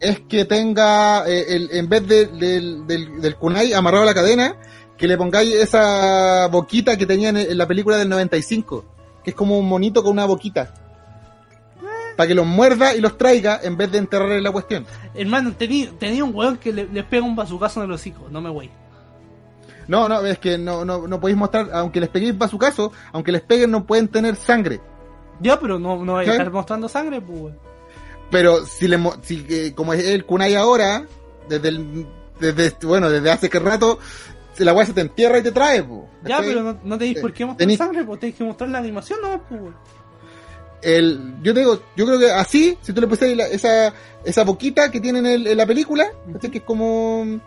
es que tenga, eh, el, en vez de- del, del, del kunai amarrado a la cadena, que le pongáis esa boquita que tenían en, en la película del 95, que es como un monito con una boquita. Para que los muerda y los traiga en vez de enterrarle la cuestión. Hermano, tenía, tenía un weón que le, le pega un bazucazo en el hocico, no me wey. No, no, es que no, no, no podéis mostrar, aunque les peguéis caso aunque les peguen no pueden tener sangre. Ya, pero no, no voy a estar mostrando sangre, pues. Pero si le si, eh, como es el kunai ahora, desde el, desde, bueno, desde hace que rato, la weá se te entierra y te trae, po. Ya, pero no, no tenéis por qué mostrar Tení- sangre, pues tenéis que mostrar la animación, no, pues. El, yo te digo, yo creo que así, si tú le pusieras la- esa, esa boquita que tiene en, el- en la película, ¿cachai? que es como,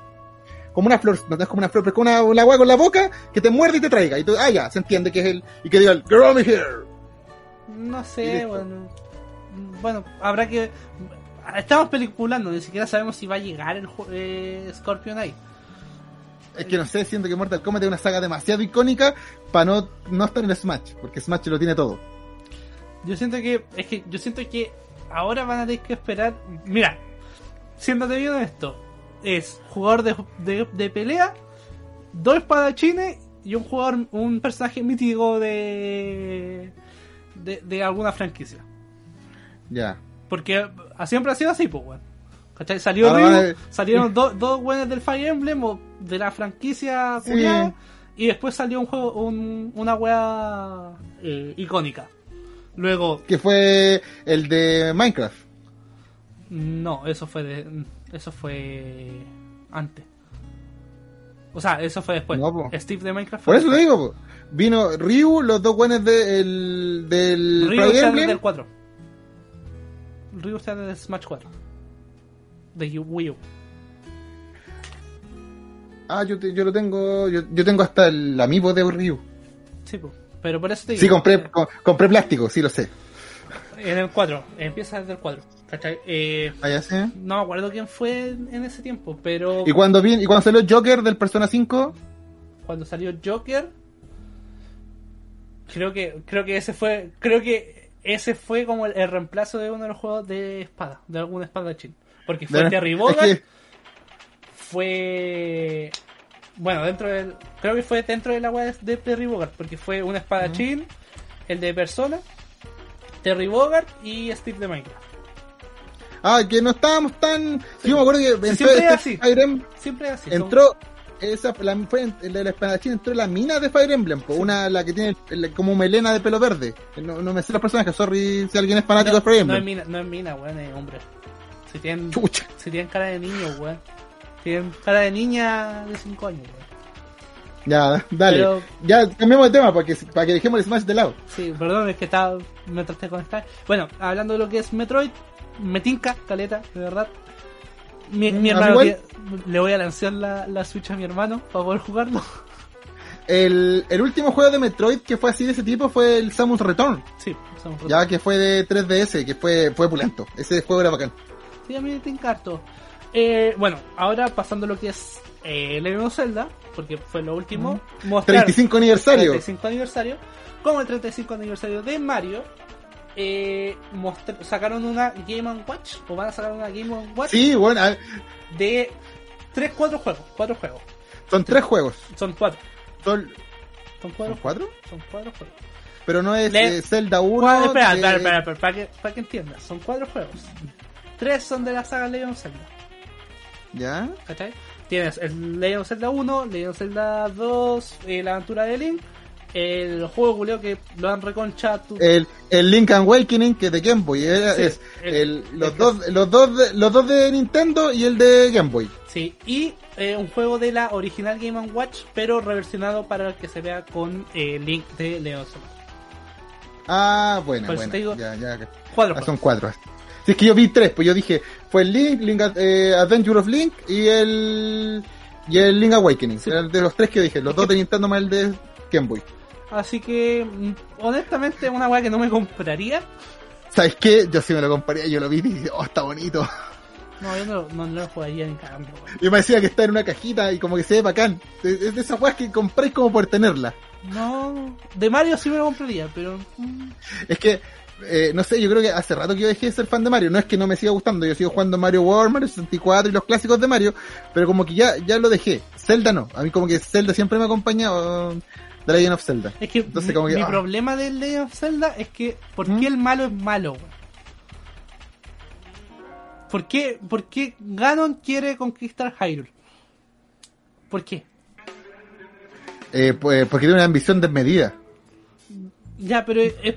como una flor, no es como una flor, pero es como una, una agua con la boca que te muerde y te traiga. Y tú, ah, ya, se entiende que es el, y que diga el, get over here. No sé, bueno. Bueno, habrá que. Estamos peliculando, ni siquiera sabemos si va a llegar el eh, Scorpion ahí. Es que no sé, siento que Mortal Kombat es una saga demasiado icónica para no, no estar en Smash, porque Smash lo tiene todo. Yo siento que. Es que yo siento que ahora van a tener que esperar. Mira, siéndote bien esto, es jugador de, de, de pelea, dos espadachines y un jugador, un personaje mítico de. de, de alguna franquicia. Ya. Porque siempre ha sido así, pues, weón. ¿Cachai? Salió Ah, Ryu, vale. salieron dos dos weones del Fire Emblem o de la franquicia Sí. culiada, y después salió un juego, un, una wea eh, icónica. Luego, Que fue el de Minecraft. no, eso fue de, eso fue antes. O sea, eso fue después. No. Steve de Minecraft Por eso te digo, po. vino Ryu, los dos buenos de, el, del Ryu está desde el 4. Ryu está desde Smash 4. De Wii U. Ah, yo, te- yo lo tengo, yo, yo tengo hasta el amiibo de Ryu. Sí, po. Pero por eso te digo. Sí, compré, eh, co- compré plástico, sí lo sé. En el 4, empieza desde el 4. ¿Cachai? Eh, Ah, no me acuerdo quién fue en ese tiempo, pero Y cuando vi, y cuando salió Joker del Persona 5, cuando salió Joker, creo que creo que ese fue creo que ese fue como el, el reemplazo de uno de los juegos de espada, de algún espadachín, porque fue Terry es Bogard, que- fue bueno dentro del creo que fue dentro de la web de Terry Bogard, porque fue un espadachín, el de Persona, Terry Bogard y Steve de Minecraft. ah, que no estábamos tan, sí, yo me acuerdo que entró siempre es este así. Fire Emblem, Siempre así. son- entró, esa, la, fue el de la espadachín entró en la mina de Fire Emblem, po, una, la que tiene el- como melena de pelo verde. No, no me sé los personajes, sorry si alguien es fanático no, de Fire no es Emblem. mina, no es mina, weón, es hombre. Si tienen, Chucha. si tienen cara de niño, weón. Tienen cara de niña de 5 años, weón. Ya, dale. Pero- Ya, cambiemos de tema para que, para que dejemos el Smash de lado. Sí, perdón, es que estaba, me traté de conectar. Bueno, hablando de lo que es Metroid, me tinca, caleta, de verdad. Mi, mi Mm, hermano, le voy a lanzar la, la Switch a mi hermano para poder jugarlo. El, el último juego de Metroid que fue así de ese tipo fue el Samus Return. Sí, somos Ya que fue de 3DS, que fue, fue pulento. Ese juego era bacán. Sí, a mí me tinca harto. Eh, bueno, ahora pasando lo que es eh, Legend of Zelda, porque fue lo último. mostrar- 35 aniversario. 35 aniversario. Como el 35 aniversario de Mario, eh, sacaron una Game Watch, o van a sacar una Game Watch Sí, bueno, de 3, 4 juegos. 4 juegos. son tres juegos. Son 4. Son, Son ¿son 4 cuatro? Son 4 juegos. Pero no es Le- eh, Zelda 1. Cuatro- espera, eh, espera, espera, espera, para que, para que entiendas. Son 4 juegos. 3 son de la saga Legend of Zelda. Ya. ¿Cachai? Tienes el Legend of Zelda 1, Legend of Zelda 2, eh, la aventura de Link, el juego culeo que lo han reconchado. El, el Link Awakening, que es de Game Boy. eh, Sí, es el- el- los, el- dos, los, dos de, los dos de Nintendo y el de Game Boy. Sí, y eh, un juego de la original Game Watch, pero reversionado para que se vea con eh, Link de Zelda. Ah, bueno, bueno. digo- ya, ya. Cuatro Ah, son cuatro. Si es que yo vi tres, pues yo dije, fue el Link, Link eh, Adventure of Link y el y el Link Awakening. Sí. Eran de los tres que dije, los Es dos que- de Nintendo más el de Game Boy. Así que, mm, honestamente, una weá que no me compraría. ¿Sabes qué? Yo sí me lo compraría, yo lo vi y dije, oh, está bonito. No, yo no, no, no lo jugaría ni cagando. Y me decía que está en una cajita y como que se ve bacán. Es es de esas weas que compráis como por tenerla. No, de Mario sí me lo compraría, pero. mm, Es que, eh, no sé, yo creo que hace rato que yo dejé de ser fan de Mario. No es que no me siga gustando, yo sigo jugando Mario World, Mario 64 y los clásicos de Mario, pero como que ya, ya lo dejé. Zelda no, a mí como que Zelda siempre me acompaña uh, The Legend of Zelda. Es que, Entonces, mi, como que, mi ah. problema del Legend of Zelda es que, ¿por ¿Mm? qué el malo es malo? ¿Por qué, ¿Por qué Ganon quiere conquistar Hyrule? ¿Por qué? Eh, pues, porque tiene una ambición desmedida. Ya, pero es...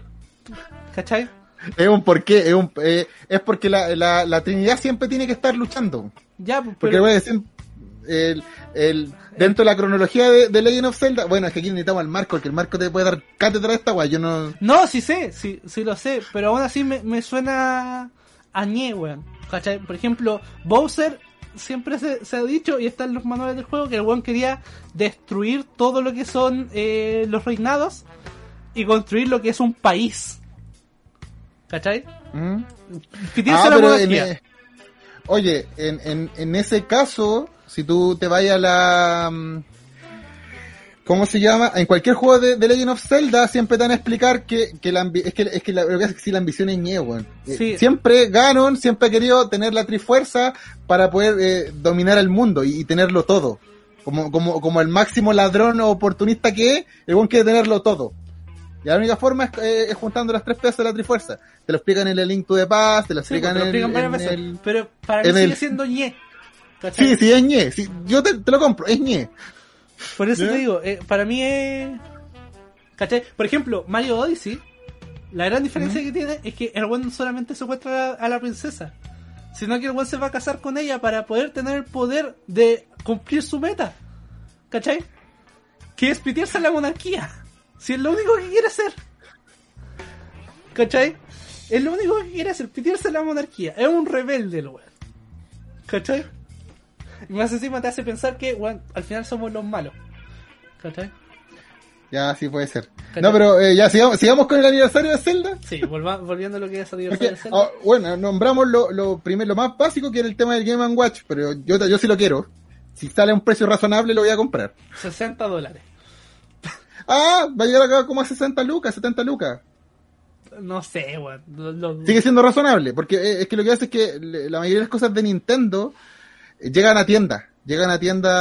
¿Cachai? Es un porqué, es, un, eh, es porque la, la, la Trinidad siempre tiene que estar luchando. Ya, pues, Porque voy a decir, el, el, dentro de la cronología de, de Legend of Zelda, bueno, es que aquí necesitamos al Marco, que el Marco te puede dar cátedra de esta guay, yo no... No, sí sé, sí, sí lo sé, pero aún así me, me suena a ñe, weón. ¿Cachai? Por ejemplo, Bowser siempre se, se ha dicho, y está en los manuales del juego, que el weón quería destruir todo lo que son eh, los reinados y construir lo que es un país. ¿Cachai? ¿Mm? Ah, la pero en, eh, oye, en, en, en ese caso, si tú te vayas a la... mm, ¿Cómo se llama? En cualquier juego de, de Legend of Zelda siempre te van a explicar que, que la es que, es que la, lo que es que sí, la ambición es ñe, weón. Eh, Sí. Siempre Ganon siempre ha querido tener la trifuerza para poder eh, dominar el mundo y, y tenerlo todo. Como, como, como el máximo ladrón o oportunista que es, el weón quiere tenerlo todo. Y la única forma es, eh, es juntando las tres piezas de la trifuerza. Te lo explican en el Link to the Past, te lo explican, pues, lo explican en veces, el... pero para mí sigue el- siendo ñe. ¿Cachai? Sí, sí, es ñe. Sí, yo te, te lo compro, es ñe. Por eso te digo, eh, para mí es... ¿Cachai? Por ejemplo, Mario Odyssey, la gran diferencia que tiene es que el buen no solamente secuestra a, a la princesa, sino que el buen se va a casar con ella para poder tener el poder de cumplir su meta. ¿Cachai? Que es pitearse a la monarquía. Si es lo único que quiere hacer. ¿Cachai? Es lo único que quiere hacer, pitearse a la monarquía. Es un rebelde el weón. ¿Cachai? Y más encima te hace pensar que, weón, al final somos los malos. ¿Cachai? Ya, sí puede ser. ¿Cachai? No, pero eh, ya, sigamos, sigamos con el aniversario de Zelda. Sí, volva- volviendo a lo que es Porque, aniversario de Zelda. ah, bueno, nombramos lo, lo primero, lo más básico que era el tema del Game Watch, pero yo, yo sí lo quiero. Si sale a un precio razonable lo voy a comprar. 60 dólares. Ah, va a llegar acá como a 60 lucas, 70 lucas. No sé, weón. Lo- Sigue siendo razonable, porque eh, es que lo que hace es que la mayoría de las cosas de Nintendo eh, llegan a tiendas. Llegan a tiendas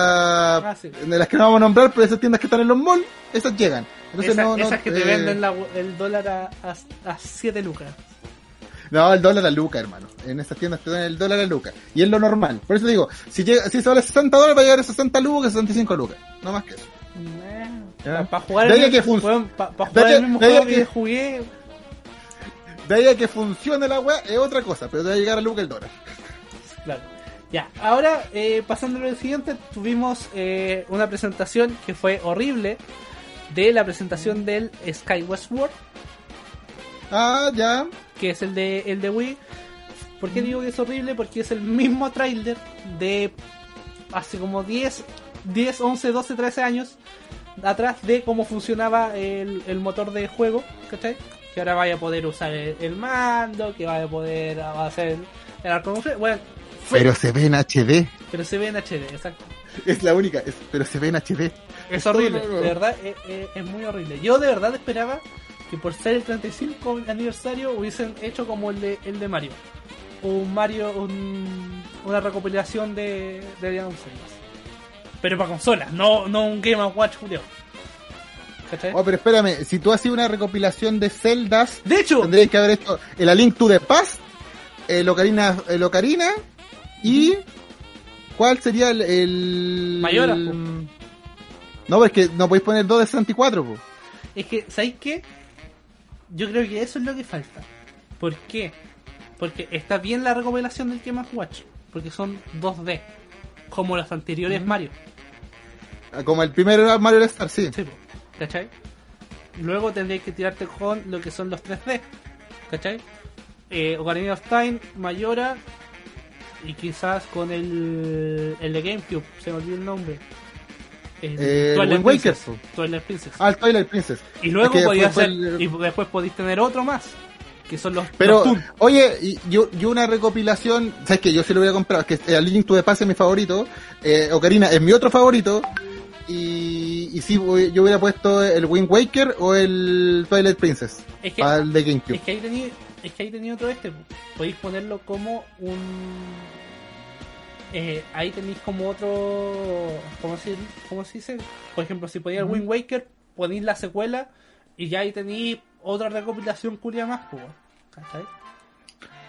Ah, sí. de las que no vamos a nombrar, pero esas tiendas que están en los malls, esas llegan. Entonces Esa- no, no, esas que te eh, venden la- el dólar a, a, a 7 lucas. No, el dólar a Luca, hermano. En estas tiendas te dan el dólar a Luca. Y es lo normal. Por eso digo, si llega, si se vale 60 dólares, va a llegar a 60 lucas, 65 lucas. No más que eso. Para jugar, De ahí el, a que mismo- fun- weón, pa- pa de jugar el mismo de juego que que- jugué. De ahí a que funcione la weá es otra cosa, pero a llegar a Luca el dólar. Claro. Ya, ahora eh, pasando a lo siguiente, tuvimos eh, una presentación que fue horrible de la presentación del Skyward Sword, Ah, ya. que es el de el de Wii. ¿Por qué digo que es horrible? Porque es el mismo tráiler de hace como 10, 10, 11, 12, 13 años atrás de cómo funcionaba el, el motor de juego, ¿cachai? Que ahora vaya a poder usar el, el mando, que vaya a poder hacer el, arco Bueno, fue- Pero se ve en HD. pero se ve en HD, exacto. Es la única, es- pero se ve en HD. Es horrible, de verdad, es, es- es muy horrible. Yo de verdad esperaba que por ser el 35 aniversario hubiesen hecho como el de, el de Mario. Un Mario, un- una recopilación de, de. Pero para consolas, no, no un Game Watch, Julio. ¿Cachai? Oh, pero espérame, si tú hacías una recopilación de celdas, De hecho, tendrías que haber hecho el A Link to the Past, el Ocarina, el Ocarina y ¿cuál sería el, el Mayora, el- po. No, pero es que no podéis poner dos de 64, po. es que, ¿sabéis qué? Yo creo que eso es lo que falta. ¿Por qué? Porque está bien la recopilación del Game Watch, porque son 2D, como los anteriores Mario. Como el primero Mario Star, sí. Sí, ¿cachai? Luego tendréis que tirarte con lo que son los 3D, ¿cachai? Eh, Ocarina of Time, Mayora y quizás con el, el de GameCube, se me olvidó el nombre. El Eh, Twilight Princess. Twilight Princess. Ah, el Twilight Princess. y luego es que podías hacer, el- y después podéis tener otro más, que son los, Pero, los oye, y yo, yo una recopilación, ¿sabes qué? Yo sí lo voy a comprar, que eh, Link to the Past es mi favorito, eh, Ocarina es mi otro favorito, y, y sí, yo hubiera puesto el Wind Waker o el Twilight Princess, Es que- para el de GameCube. Es que ahí tenía, es que ahí tenía otro este. po. Podéis ponerlo como un. Eh, ahí tenéis como otro. ¿Cómo se, cómo se dice? Por ejemplo, si podía el Wind Waker, ponéis la secuela y ya ahí tenéis otra recopilación culia más, ¿cachai?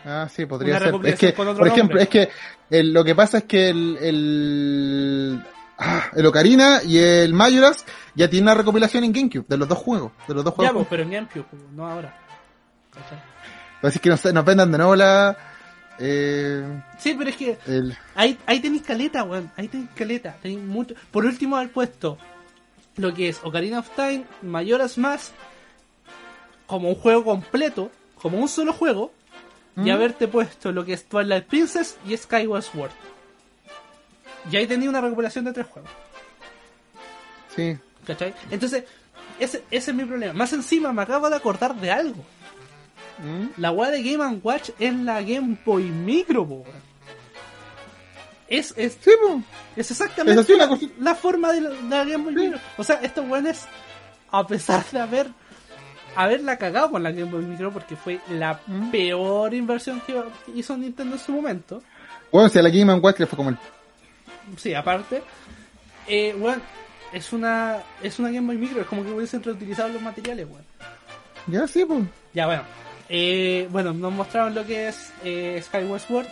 Ah, sí, podría Una ser. Es que, por ejemplo, nombre. es que el- lo que pasa es que el, el, ah, el Ocarina y el Majora's ya tienen una recopilación en GameCube de los dos juegos, de los dos Ya, juegos. pues, pero en GameCube, pues, no ahora. ¿Cachai? Así que nos, nos vendan de nuevo la... Eh, Sí, pero es que el, ahí, ahí tenéis caleta, weón. Ahí tenéis caleta. Tenéis mucho. Por último, haber puesto lo que es Ocarina of Time, Majora's Mask, como un juego completo, como un solo juego, y ¿Mm? haberte puesto lo que es Twilight Princess y Skyward Sword. Y ahí tenía una recuperación de tres juegos. sí. ¿Cachai? Entonces, ese, ese es mi problema. Más encima, me acabo de acordar de algo. ¿Mm? La weá de Game Watch es la Game Boy Micro. Es, es, Sí, es exactamente Es la, forma de la, de la Game Boy Sí. Micro. O sea, estos weones, a pesar de haber haberla cagado con la Game Boy Micro, porque fue la ¿Mm? peor inversión que hizo Nintendo en su momento. Bueno, si a la Game Watch le fue como el... Sí, aparte, eh, weón, es una, es una Game Boy Micro, es como que hubiesen reutilizado los materiales, weón. Ya, sí, pues. Ya, bueno. Eh, bueno, nos mostraron lo que es eh, Skyward Sword.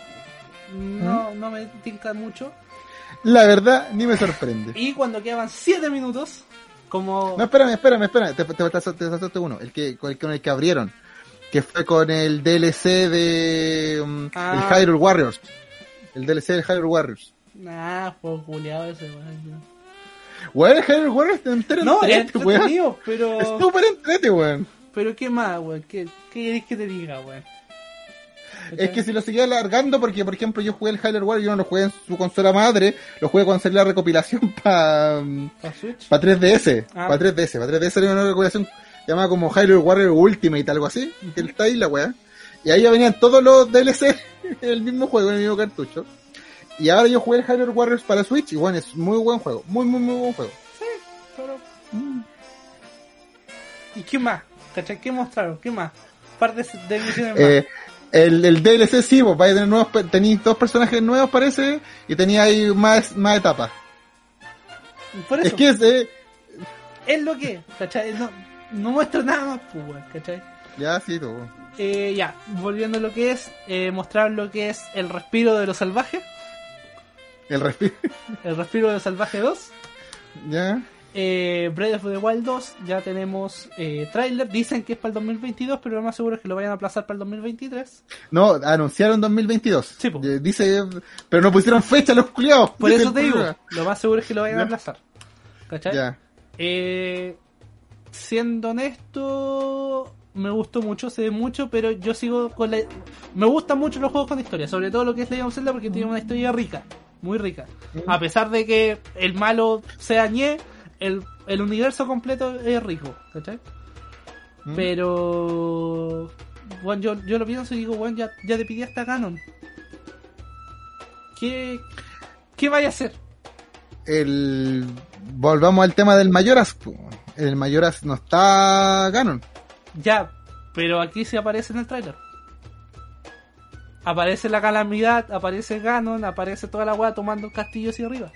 No, no me tinca mucho. La verdad, ni me sorprende. Y cuando quedaban 7 minutos, como... No, espérame, espérame, espérame. Te, te, te, te saltaste uno. El que, con, el, con el que abrieron. Que fue con el DLC de... um, Ah. El Hyrule Warriors. El DLC del Hyrule Warriors. Nah, fue culiado ese, weón. Weón, el Hyrule Warriors está entero No, es entrete, weón. pero... Es súper entrete, weón. Pero ¿qué más, weón? ¿Qué, qué querés que te diga, weón? Es que si lo seguía alargando, porque por ejemplo yo jugué el Hyrule Warriors, yo no lo jugué en su consola madre, lo jugué cuando salió la recopilación para pa 3DS. Ah. Para 3DS. Para 3DS salió una recopilación llamada como Hyrule Warriors Ultimate, algo así. Que está ahí la weá. Y ahí ya venían todos los DLC en el mismo juego, en el mismo cartucho. Y ahora yo jugué el Hyrule Warriors para Switch y bueno, es muy buen juego. Muy, muy, muy buen juego. Pero... Mm. ¿Y qué más? ¿Cachai? ¿Qué mostraron? ¿Qué más? Par de, misiones más. Eh, el, el DLC sí, pues vais a tener nuevos, tenéis dos personajes nuevos parece, y tenía ahí más, más etapas. Por eso, Es que es, eh, es lo que, ¿cachai? No, no muestra nada más, pues, ¿cachai? ya sí, tú. Eh, ya, volviendo a lo que es, eh, mostrar lo que es el respiro de los salvajes, El respiro. el respiro de los salvajes 2, ya. eh, Breath of the Wild 2, ya tenemos eh, trailer, dicen que es para el 2022, pero lo más seguro es que lo vayan a aplazar para el 2023. No, anunciaron 2022. Sí. Eh, Dice, pero no pusieron fecha los culiados. Por eso te digo, lo más seguro es que lo vayan a aplazar. ¿Cachai? Ya. Eh, siendo honesto, me gustó mucho, se ve mucho, pero yo sigo con la... Me gustan mucho los juegos con historia, sobre todo lo que es Legend of Zelda porque tiene una historia rica, muy rica. A pesar de que el malo sea ñe, el, el universo completo es rico, ¿cachai? Mm. Pero... Bueno, yo, yo lo pienso y digo, bueno, ya, ya te pedí hasta Ganon. ¿Qué, ¿Qué vaya a hacer? El, volvamos al tema del Mayoras. El Mayoras no está Ganon. Ya, pero aquí sí aparece en el trailer. Aparece la calamidad, aparece Ganon, aparece toda la weá tomando castillo hacia arriba.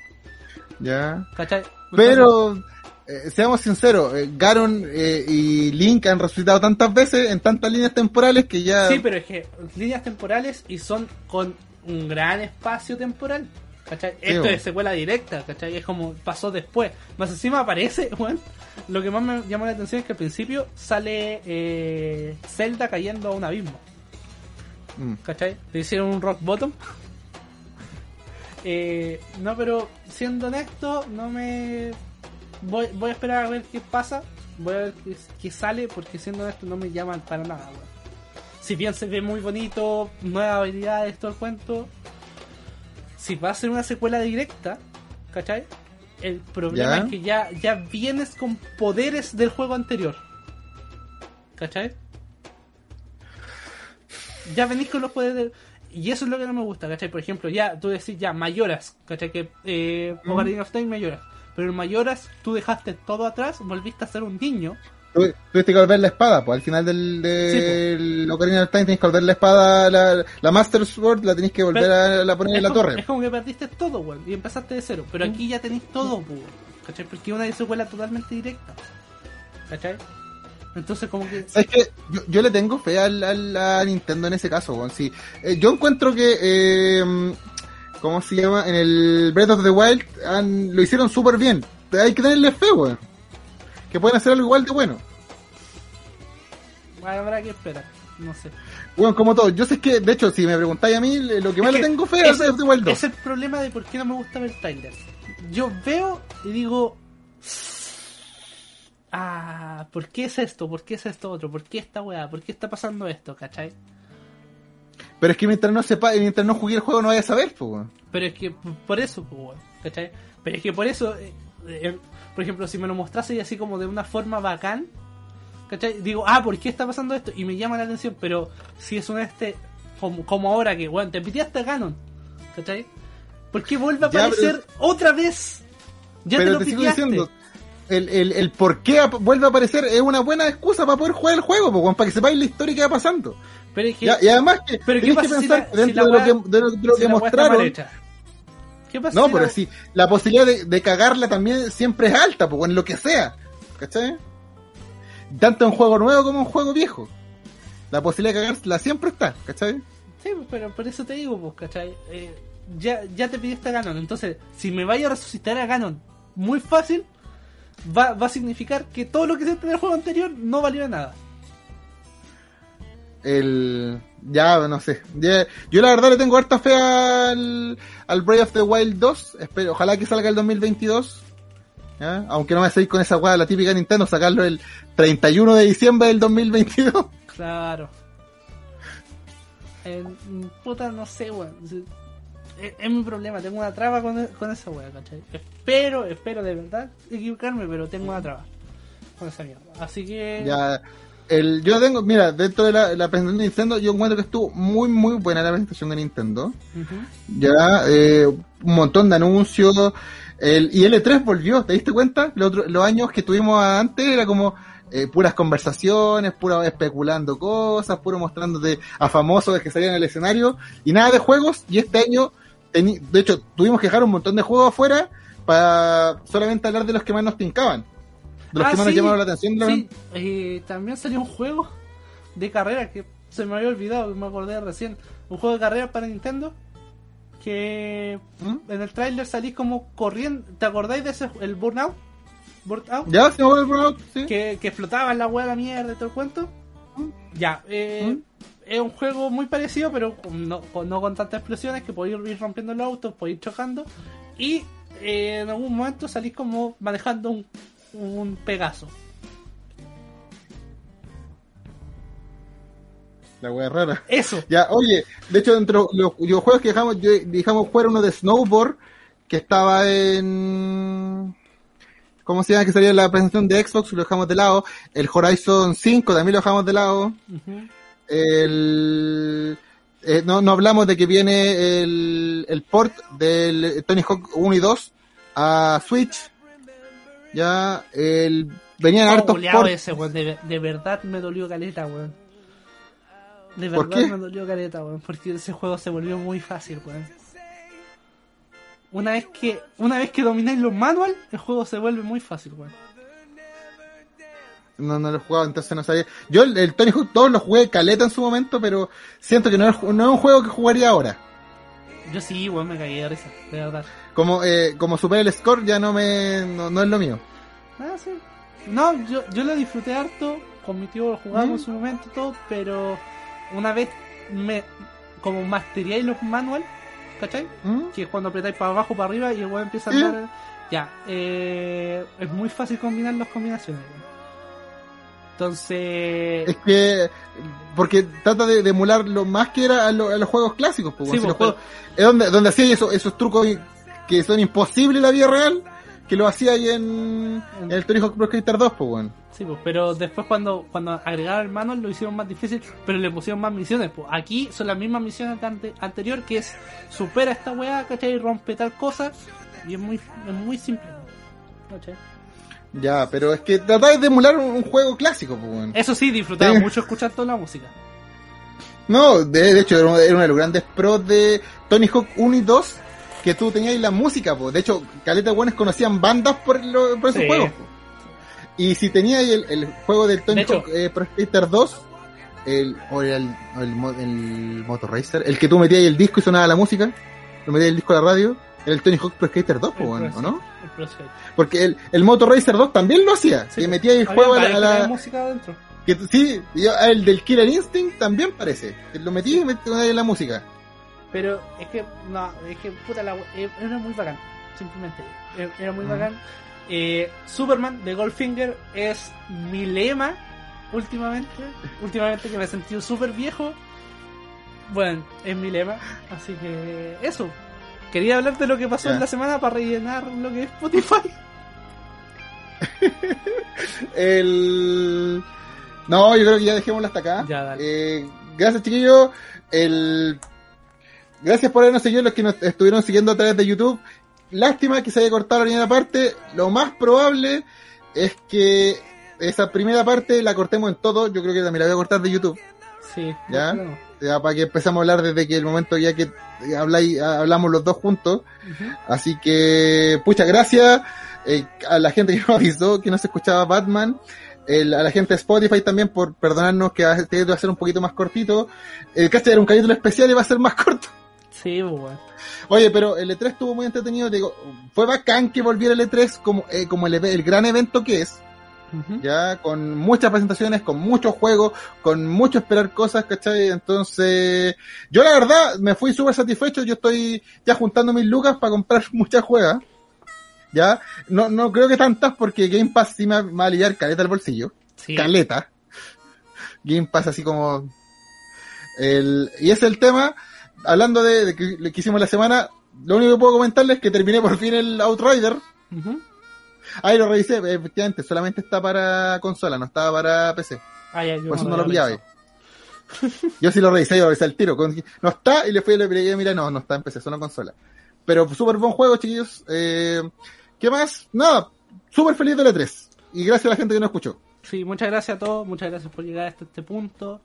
Ya. ¿Cachai? Pero, eh, seamos sinceros, eh, Ganon eh, y Link han resucitado tantas veces en tantas líneas temporales que ya. Sí, pero es que líneas temporales y son con un gran espacio temporal. ¿Cachai? Esto bueno. es secuela directa, ¿cachai? Es como pasó después. Más encima aparece, weón. Lo que más me llama la atención es que al principio sale eh, Zelda cayendo a un abismo. Mm. ¿Cachai? Le hicieron un rock bottom. Eh, no, pero siendo honesto, no me. Voy, voy a esperar a ver qué pasa. Voy a ver qué, qué sale, porque siendo honesto, no me llaman para nada, weón. Si bien se ve muy bonito, nuevas habilidades, todo el cuento. Si va a ser una secuela directa, ¿cachai? El problema Ya. es que ya, ya vienes con poderes del juego anterior. ¿Cachai? Ya venís con los poderes del... Y eso es lo que no me gusta, ¿cachai? Por ejemplo, ya tú decís ya Mayoras, ¿cachai? Que eh, Mm. Of Time Mayoras. Pero en Mayoras tú dejaste todo atrás, volviste a ser un niño. Tu- Tuviste que volver la espada, pues al final del, del Ocarina of Time tenés que volver la espada, la, la Master Sword la tenés que volver Pero- a, la poner en la como, torre. es como que perdiste todo, weón, y empezaste de cero. Pero aquí ya tenéis todo, weón, ¿cachai? Porque una secuela totalmente directa. ¿Cachai? Entonces como que... Es que yo, yo le tengo fe al, al- a Nintendo en ese caso. Sí, eh, yo encuentro que eh, ¿Cómo se llama? En el Breath of the Wild han- lo hicieron súper bien. Hay que tenerle fe, weón. Que pueden hacer algo igual de bueno. Bueno, habrá que esperar. No sé. Bueno, como todo. Yo sé que, de hecho, si me preguntáis a mí, lo que más Es le tengo fe es Breath of the Wild 2. Es el problema de por qué no me gusta ver trailers. Yo veo y digo. Ah, ¿por qué es esto? ¿Por qué es esto otro? ¿Por qué esta weá? ¿Por qué está pasando esto? ¿Cachai? Pero es que mientras no sepa, mientras no jugué el juego no vaya a saber, pues, weón. Pero es que por eso, pues, weón, ¿cachai? Pero es que por eso, eh, eh, por ejemplo, si me lo mostrase así como de una forma bacán, ¿cachai? Digo, ah, ¿por qué está pasando esto? Y me llama la atención, pero si es un este, como, como ahora que, weón, te piteaste a Ganon, ¿cachai? ¿Por qué vuelve a Ya, aparecer otra vez? Ya pero te te, lo sigo piteaste. diciendo, el, el, el por qué vuelve a aparecer es una buena excusa para poder jugar el juego, weón, para que sepáis la historia que va pasando. Pero es que, y además que pero ¿qué tenéis que si pensar la- que si dentro de, lo que, de lo, de lo si que la weá está mal mostraron. ¿Qué pasa No, si pero la- sí, la posibilidad de, de cagarla también siempre es alta, pues en lo que sea. ¿Cachai? Tanto en juego nuevo como en juego viejo. La posibilidad de cagarla siempre está, ¿cachai? Sí, pero por eso te digo, pues, ¿cachai? Eh, ya, ya te pidiste a Ganon, entonces, si me vaya a resucitar a Ganon muy fácil, va, va a significar que todo lo que hiciste en el juego anterior no valió nada. El. Ya, no sé. Ya- yo la verdad le tengo harta fe al, al Breath of the Wild 2. Espero, ojalá que salga el 2022. ¿ya? Aunque no me seguir con esa weá, la típica Nintendo, sacarlo el 31 de diciembre del 2022. Claro. Eh, puta, no sé, weón. Es, es- mi problema, tengo una traba con, con esa weá, ¿cachai? Espero, espero de verdad equivocarme, pero tengo una traba con esa mierda. Así que... Ya, el, yo tengo, mira, dentro de la, la presentación de Nintendo, yo encuentro que estuvo muy, muy buena la presentación de Nintendo. Ujú. Ya, eh, un montón de anuncios. El, y L3 volvió, ¿te diste cuenta? Los, los años que tuvimos antes era como eh, puras conversaciones, pura especulando cosas, puro mostrándote a famosos que salían en el escenario y nada de juegos. Y este año, de hecho, tuvimos que dejar un montón de juegos afuera para solamente hablar de los que más nos tincaban, de los Ah, que más nos llamaron la atención. la- eh, también salió un juego de carrera que se me había olvidado, me acordé recién. Un juego de carrera para Nintendo que ¿Mm? en el tráiler salís como corriendo. ¿Te acordáis de ese el Burnout? Burnout ¿Ya? ¿Se me el Burnout? Sí. que, que flotaba en la hueá de la mierda y todo el cuento. Ya, eh, ¿Mm? Es un juego muy parecido, pero no con, no con tantas explosiones que podéis ir rompiendo los autos, podéis ir chocando. Y eh, en algún momento salís como manejando un, un Pegaso. La wea rara. Eso. Ya, oye, de hecho, entre los, videojuegos que dejamos, yo- dejamos jugar uno de Snowboard, que estaba en... ¿Cómo se llama? Que salía en la presentación de Xbox, lo dejamos de lado. El Horizon 5 también lo dejamos de lado. Ujú. El... eh, no, no hablamos de que viene el, el port del Tony Hawk 1 y 2 a Switch. Ya, el... Venían Oh, hartos ports. ese. De, de verdad me dolió caleta, weón. De ¿Por verdad me dolió caleta, weón. Porque ese juego se volvió muy fácil, weón. Una vez que, una vez que domináis los manual, el juego se vuelve muy fácil, weón. No, no lo he jugado, entonces no sabía. Yo el, el Tony Hawk 2 lo jugué caleta en su momento, pero siento que no es, no es un juego que jugaría ahora. Yo sí, weón, me caí de risa, de verdad. Como, eh, como super el score ya no me, no, no es lo mío. Ah, sí. No, yo, yo lo disfruté harto, con mi tío lo jugamos ¿Mm? en su momento y todo, pero una vez me, como masteríais los manual, ¿cachai? ¿Mm? que es cuando apretáis para abajo, para arriba y el weón empieza a ¿Sí? andar. Ya, eh, es muy fácil combinar las combinaciones, weón. Entonces, Es que, porque trata de, de emular lo más que era a, lo- a los juegos clásicos, pues, Sí, si pues, los juegos- es donde, donde hacía eso, esos trucos que son imposibles en la vida real, que lo hacía ahí en, en el Tony Hawk Pro Skater 2, pues, bueno. sí, pues, pero después cuando, cuando agregaron manual lo hicieron más difícil, pero le pusieron más misiones. Pues. Aquí son las mismas misiones de ante- anterior, que es supera esta weá, ¿cachai? Rompe tal cosa, y es muy, es muy simple, ¿cachai? Ya, pero es que tratáis de emular un, un juego clásico, pues, bueno. Eso sí, disfrutaba Sí. mucho escuchar toda la música. No, de, de hecho era uno, era uno de los grandes pros de Tony Hawk 1 y 2 que tú tenías la música, po. de hecho, caleta buenos conocían bandas por, lo- por esos Sí. juegos. po. Y si tenías el, el juego del Tony De Hawk eh, Pro Skater 2, el, o el, el, el Motor Racer, el que tú metías el disco y sonaba la música, lo metí el disco de la radio, el Tony Hawk Pro Skater 2, El po, Pro ¿o no? El. Porque el, el Moto Racer 2 también lo hacía, Sí, que metía el juego a la, a la- música adentro. que, sí, yo- el del Killer Instinct también parece, lo metí y metí la música. Pero es que, no, es que, puta, la, eh, era muy bacán. Simplemente, era, era muy Mm. bacán. Eh, Superman de Goldfinger es mi lema últimamente. Últimamente que me he sentido súper viejo. Bueno, es mi lema. Así que, eso. Quería hablar de lo que pasó en la semana para rellenar lo que es Spotify. El... No, yo creo que ya dejémoslo hasta acá. Ya, dale. Eh, gracias, chiquillos. El... Gracias por habernos seguido los que nos estuvieron siguiendo a través de YouTube. Lástima que se haya cortado la primera parte. Lo más probable es que esa primera parte la cortemos en todo. Yo creo que también la voy a cortar de YouTube. Sí, Ya. no. Ya, para que empecemos a hablar desde que el momento ya que habláis, hablamos los dos juntos. Así que, pucha, gracias eh, a la gente que nos avisó que no se escuchaba Batman. el- a la gente de Spotify también por perdonarnos que este va a ser un poquito más cortito. El cast era un capítulo especial y va a ser más corto. Sí, pues, bueno. Oye, pero el E3 estuvo muy entretenido. Digo, fue bacán que volviera el E3 como, eh, como el, el gran evento que es. Ya con muchas presentaciones, con muchos juegos, con mucho esperar cosas, ¿cachai? Entonces, yo la verdad me fui súper satisfecho, yo estoy ya juntando mis lucas para comprar muchas juegas, ya, no, no creo que tantas porque Game Pass sí me va a liar caleta el bolsillo, Sí. caleta, Game Pass así como, el, y ese es el tema, hablando de, de que, lo que hicimos la semana, lo único que puedo comentarles es que terminé por fin el Outrider. Ahí lo revisé, efectivamente, solamente está para consola, no estaba para PC. Ah, ya, yo Por eso no lo pillaba. Yo sí lo revisé, yo lo revisé al tiro. No está, y le fui y le pegué, mira, no, no está en PC, solo en consola. Pero súper buen juego, chiquillos. Eh, ¿Qué más? Nada, súper feliz de E3. Y gracias a la gente que nos escuchó. Sí, muchas gracias a todos, muchas gracias por llegar hasta este punto.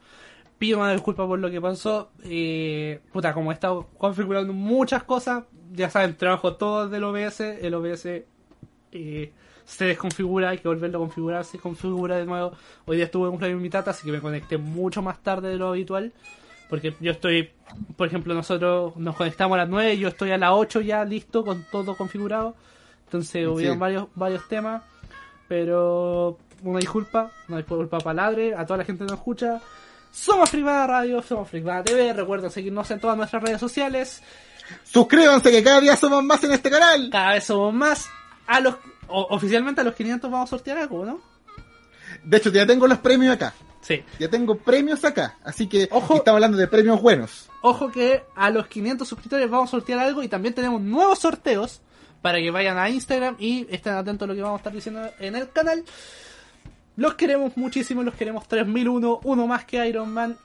Pido una disculpa por lo que pasó. Eh, puta, como he estado configurando muchas cosas, ya saben, trabajo todo del OBS. El OBS eh, se desconfigura, hay que volverlo a configurar, se configura de nuevo. Hoy día estuve en un cumpleaños tata, así que me conecté mucho más tarde de lo habitual. Porque yo estoy, por ejemplo, nosotros nos conectamos a las 9 y yo estoy a las 8 ya listo con todo configurado. Entonces hubieron varios, varios temas. Pero una disculpa, una disculpa para Ladre, a toda la gente que nos escucha. Somos Frigada Radio, somos Frigada TV. Recuerden seguirnos en todas nuestras redes sociales. Suscríbanse que cada día somos más en este canal. Cada vez somos más. A los, o- oficialmente a los 500 vamos a sortear algo, ¿no? De hecho, ya tengo los premios acá. Sí. Ya tengo premios acá. Así que Ojo. estamos hablando de premios buenos. Ojo que a los 500 suscriptores vamos a sortear algo y también tenemos nuevos sorteos para que vayan a Instagram y estén atentos a lo que vamos a estar diciendo en el canal. Los queremos muchísimo, los queremos 3001, uno más que Iron Man.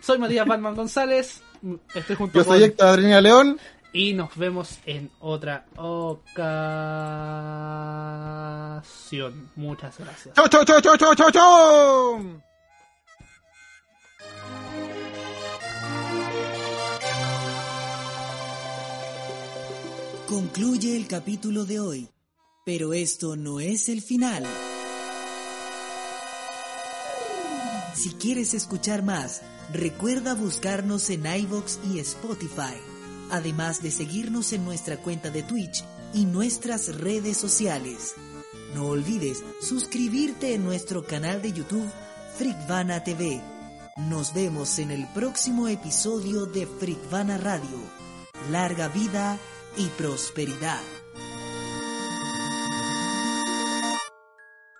Soy Matías Batman González, estoy junto Yo con... soy Héctor Adriana León. Y nos vemos en otra ocasión. Muchas gracias. ¡Chau, chau, chau, chau, chau, chau, chau! Concluye el capítulo de hoy, pero esto no es el final. Si quieres escuchar más, recuerda buscarnos en iVoox y Spotify, además de seguirnos en nuestra cuenta de Twitch y nuestras redes sociales. No olvides suscribirte en nuestro canal de YouTube Frikvana TV. Nos vemos en el próximo episodio de Frikvana Radio. Larga vida y prosperidad.